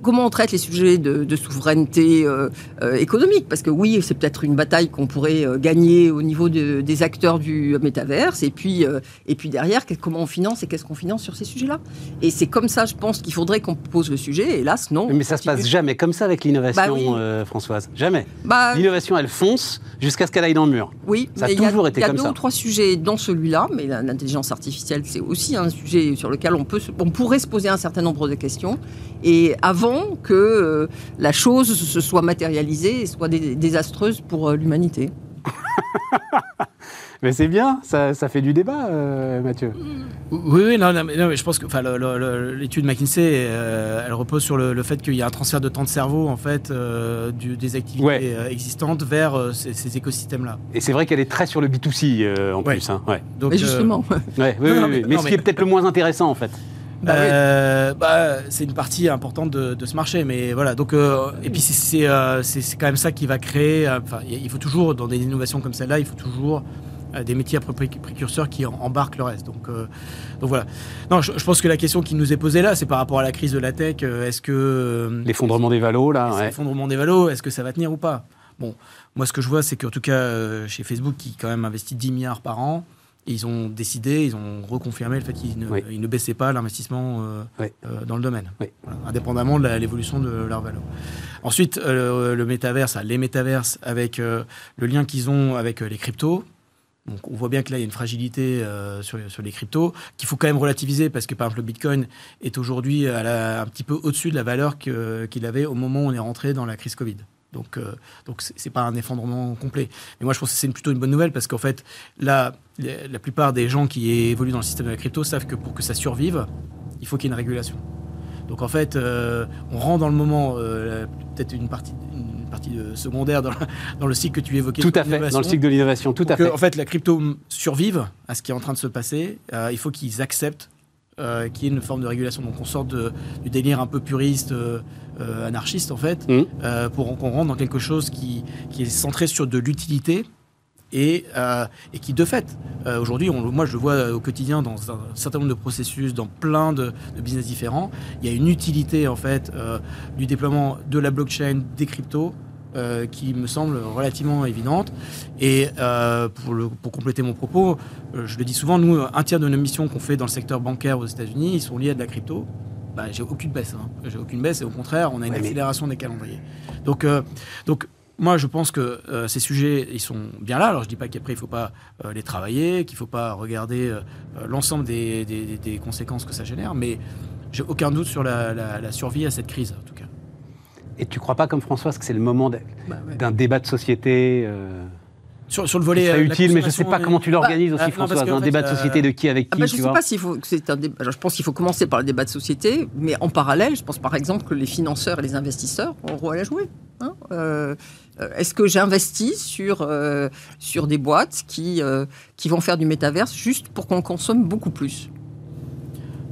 comment on traite les sujets de, souveraineté euh, euh, économique? Parce que oui, c'est peut-être une bataille qu'on pourrait euh, gagner au niveau des acteurs du métaverse. Et puis, et puis derrière, comment on finance et qu'est-ce qu'on finance sur ces sujets-là? Et c'est comme ça, je pense, qu'il faudrait qu'on pose le sujet. Hélas, non. Mais ça se passe jamais comme ça avec l'innovation, bah Françoise. Jamais. Bah l'innovation, elle fonce jusqu'à ce qu'elle aille dans le mur. Oui, ça a toujours été comme ça. Il y a deux ou trois sujets dans celui-là, mais l'intelligence artificielle, c'est aussi un sujet sur lequel on, peut, on pourrait se poser un certain nombre de questions. Et avant que euh, la chose se soit matérialisée et soit désastreuse pour euh, l'humanité. Mais c'est bien, ça, fait du débat, euh, Mathieu. Oui, oui, non, mais je pense que l'étude McKinsey, elle repose sur le, fait qu'il y a un transfert de temps de cerveau, en fait, des activités existantes vers ces, écosystèmes-là. Et c'est vrai qu'elle est très sur le B2C, en plus. Hein, Donc, mais justement. oui, oui, mais, ce qui est peut-être le moins intéressant, en fait. Bah, euh, bah, c'est une partie importante de, ce marché, mais voilà. Donc, euh, et puis c'est euh, c'est quand même ça qui va créer. Enfin, il faut toujours dans des innovations comme celle-là, il faut toujours euh, des métiers précurseurs qui embarquent le reste. Donc, euh, donc voilà. Non, je, pense que la question qui nous est posée là, c'est par rapport à la crise de la tech. Est-ce que l'effondrement des valos là, l'effondrement des valos, est-ce que ça va tenir ou pas? Bon, moi ce que je vois, c'est qu'en tout cas chez Facebook, qui quand même investit 10 milliards par an, ils ont décidé, ils ont reconfirmé le fait qu'ils ne, baissaient pas l'investissement dans le domaine, indépendamment de l'évolution de leur valeur. Ensuite, le métaverse, les métaverses avec le lien qu'ils ont avec les cryptos, donc on voit bien que là, il y a une fragilité euh, sur, les cryptos qu'il faut quand même relativiser parce que par exemple le Bitcoin est aujourd'hui un petit peu au-dessus de la valeur qu'il avait au moment où on est rentré dans la crise Covid. Donc, euh, donc c'est pas un effondrement complet. Mais moi, je pense que c'est plutôt une bonne nouvelle parce qu'en fait, là, la plupart des gens qui évoluent dans le système de la crypto savent que pour que ça survive, il faut qu'il y ait une régulation. Donc en fait, euh, on rentre dans le moment, peut-être une partie, partie secondaire dans, dans, le cycle que tu évoquais. Tout à fait, dans le cycle de l'innovation, tout à fait. en fait, la crypto survive à ce qui est en train de se passer. Euh, il faut qu'ils acceptent euh, qu'il y ait une forme de régulation. Donc on sort de, du délire un peu puriste, euh, anarchiste en fait, mmh. pour qu'on rentre dans quelque chose qui, qui est centré sur de l'utilité et, et, qui, de fait, aujourd'hui, moi je le vois au quotidien dans un certain nombre de processus, dans plein de, de business différents, il y a une utilité en fait du déploiement de la blockchain, des cryptos, euh, qui me semble relativement évidente. Et euh, pour, le, pour, compléter mon propos, euh, je le dis souvent, nous, un tiers de nos missions qu'on fait dans le secteur bancaire aux États-Unis, ils sont liés à de la crypto. Bah, j'ai aucune baisse. Hein. J'ai aucune baisse et au contraire, on a une accélération des calendriers. Donc, donc moi, je pense que ces sujets, ils sont bien là. Alors, je dis pas qu'après, il faut pas les travailler, qu'il faut pas regarder l'ensemble des, des, conséquences que ça génère, mais j'ai aucun doute sur la, la survie à cette crise, en tout cas. Et tu ne crois pas, comme Françoise, que c'est le moment bah d'un débat de société euh, sur, le volet. C'est euh, utile, mais je ne sais pas comment tu l'organises bah, aussi, Françoise. un débat de société de qui avec ah, qui bah, Je ne sais pas s'il faut. Un débat, je pense qu'il faut commencer par le débat de société, mais en parallèle, je pense par exemple que les financeurs et les investisseurs ont un rôle à jouer. Hein. Euh, est-ce que j'investis sur, sur des boîtes qui, qui vont faire du métaverse juste pour qu'on consomme beaucoup plus?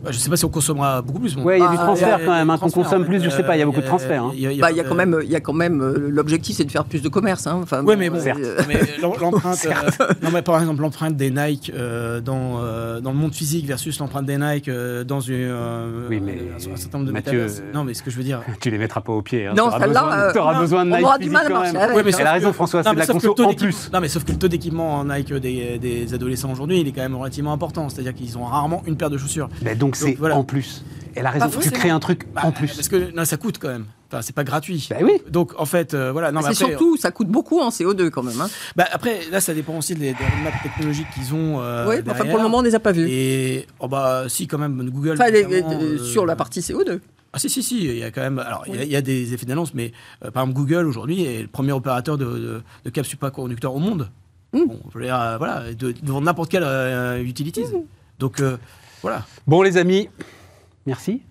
Bah, je ne sais pas si on consommera beaucoup plus. Oui, il y a du transfert quand même. Hein, qu'on consomme plus, je ne sais pas, il y a beaucoup de transferts. Il y, a quand même, il y a quand même l'objectif, c'est de faire plus de commerce. Hein. Enfin, oui, mais bon, l'empreinte. Euh, non, mais par exemple, l'empreinte des Nike euh, dans, euh, dans le monde physique versus l'empreinte des Nike dans une, oui, mais un, certain nombre de Mathieu, Non, mais ce que je veux dire. Tu les mettras pas au pied. Hein. Non, celle-là. Tu auras besoin de Nike. On aura du mal à marcher. Oui, mais elle a raison, François, c'est de la conso en plus. Non, mais sauf que le taux d'équipement Nike des adolescents aujourd'hui, il est quand même relativement important. C'est-à-dire qu'ils ont rarement une paire de chaussures. Donc c'est en plus. Elle a raison. tu crées un truc en bah, plus. Parce que non, ça coûte quand même. Enfin, c'est pas gratuit. Bah oui. Donc en fait, euh, voilà. Non, c'est surtout, ça coûte beaucoup en CO2 quand même. Hein. Bah, après, là, ça dépend aussi des, des roadmaps technologiques qu'ils ont. Euh, oui, enfin pour le moment, on les a pas vus. Et oh, bah si quand même, Google. Enfin, euh, sur la partie CO2. Ah si si si, il y a quand même. Alors il, y a, des effets d'annonce, mais par exemple Google aujourd'hui est le premier opérateur de, de, de câbles supraconducteurs au monde. Mmh. Bon, je veux dire, voilà, de, n'importe quelle utilité. Mmh. Donc voilà. Bon les amis, Merci.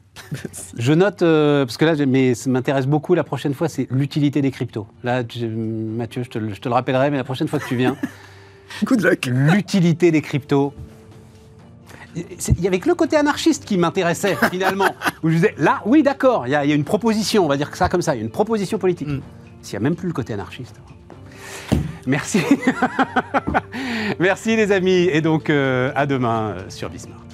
Je note, euh, parce que là, mais ça m'intéresse beaucoup la prochaine fois, c'est l'utilité des cryptos. Là, Mathieu, je te, le rappellerai, mais la prochaine fois que tu viens. Good luck. L'utilité des cryptos. Il y avait que le côté anarchiste qui m'intéressait finalement. où je disais, là, oui, d'accord, il y, a une proposition, on va dire que ça comme ça, il y a une proposition politique. Mm. S'il n'y a même plus le côté anarchiste. Merci. Merci les amis, et donc euh, à demain euh, sur Bismarck.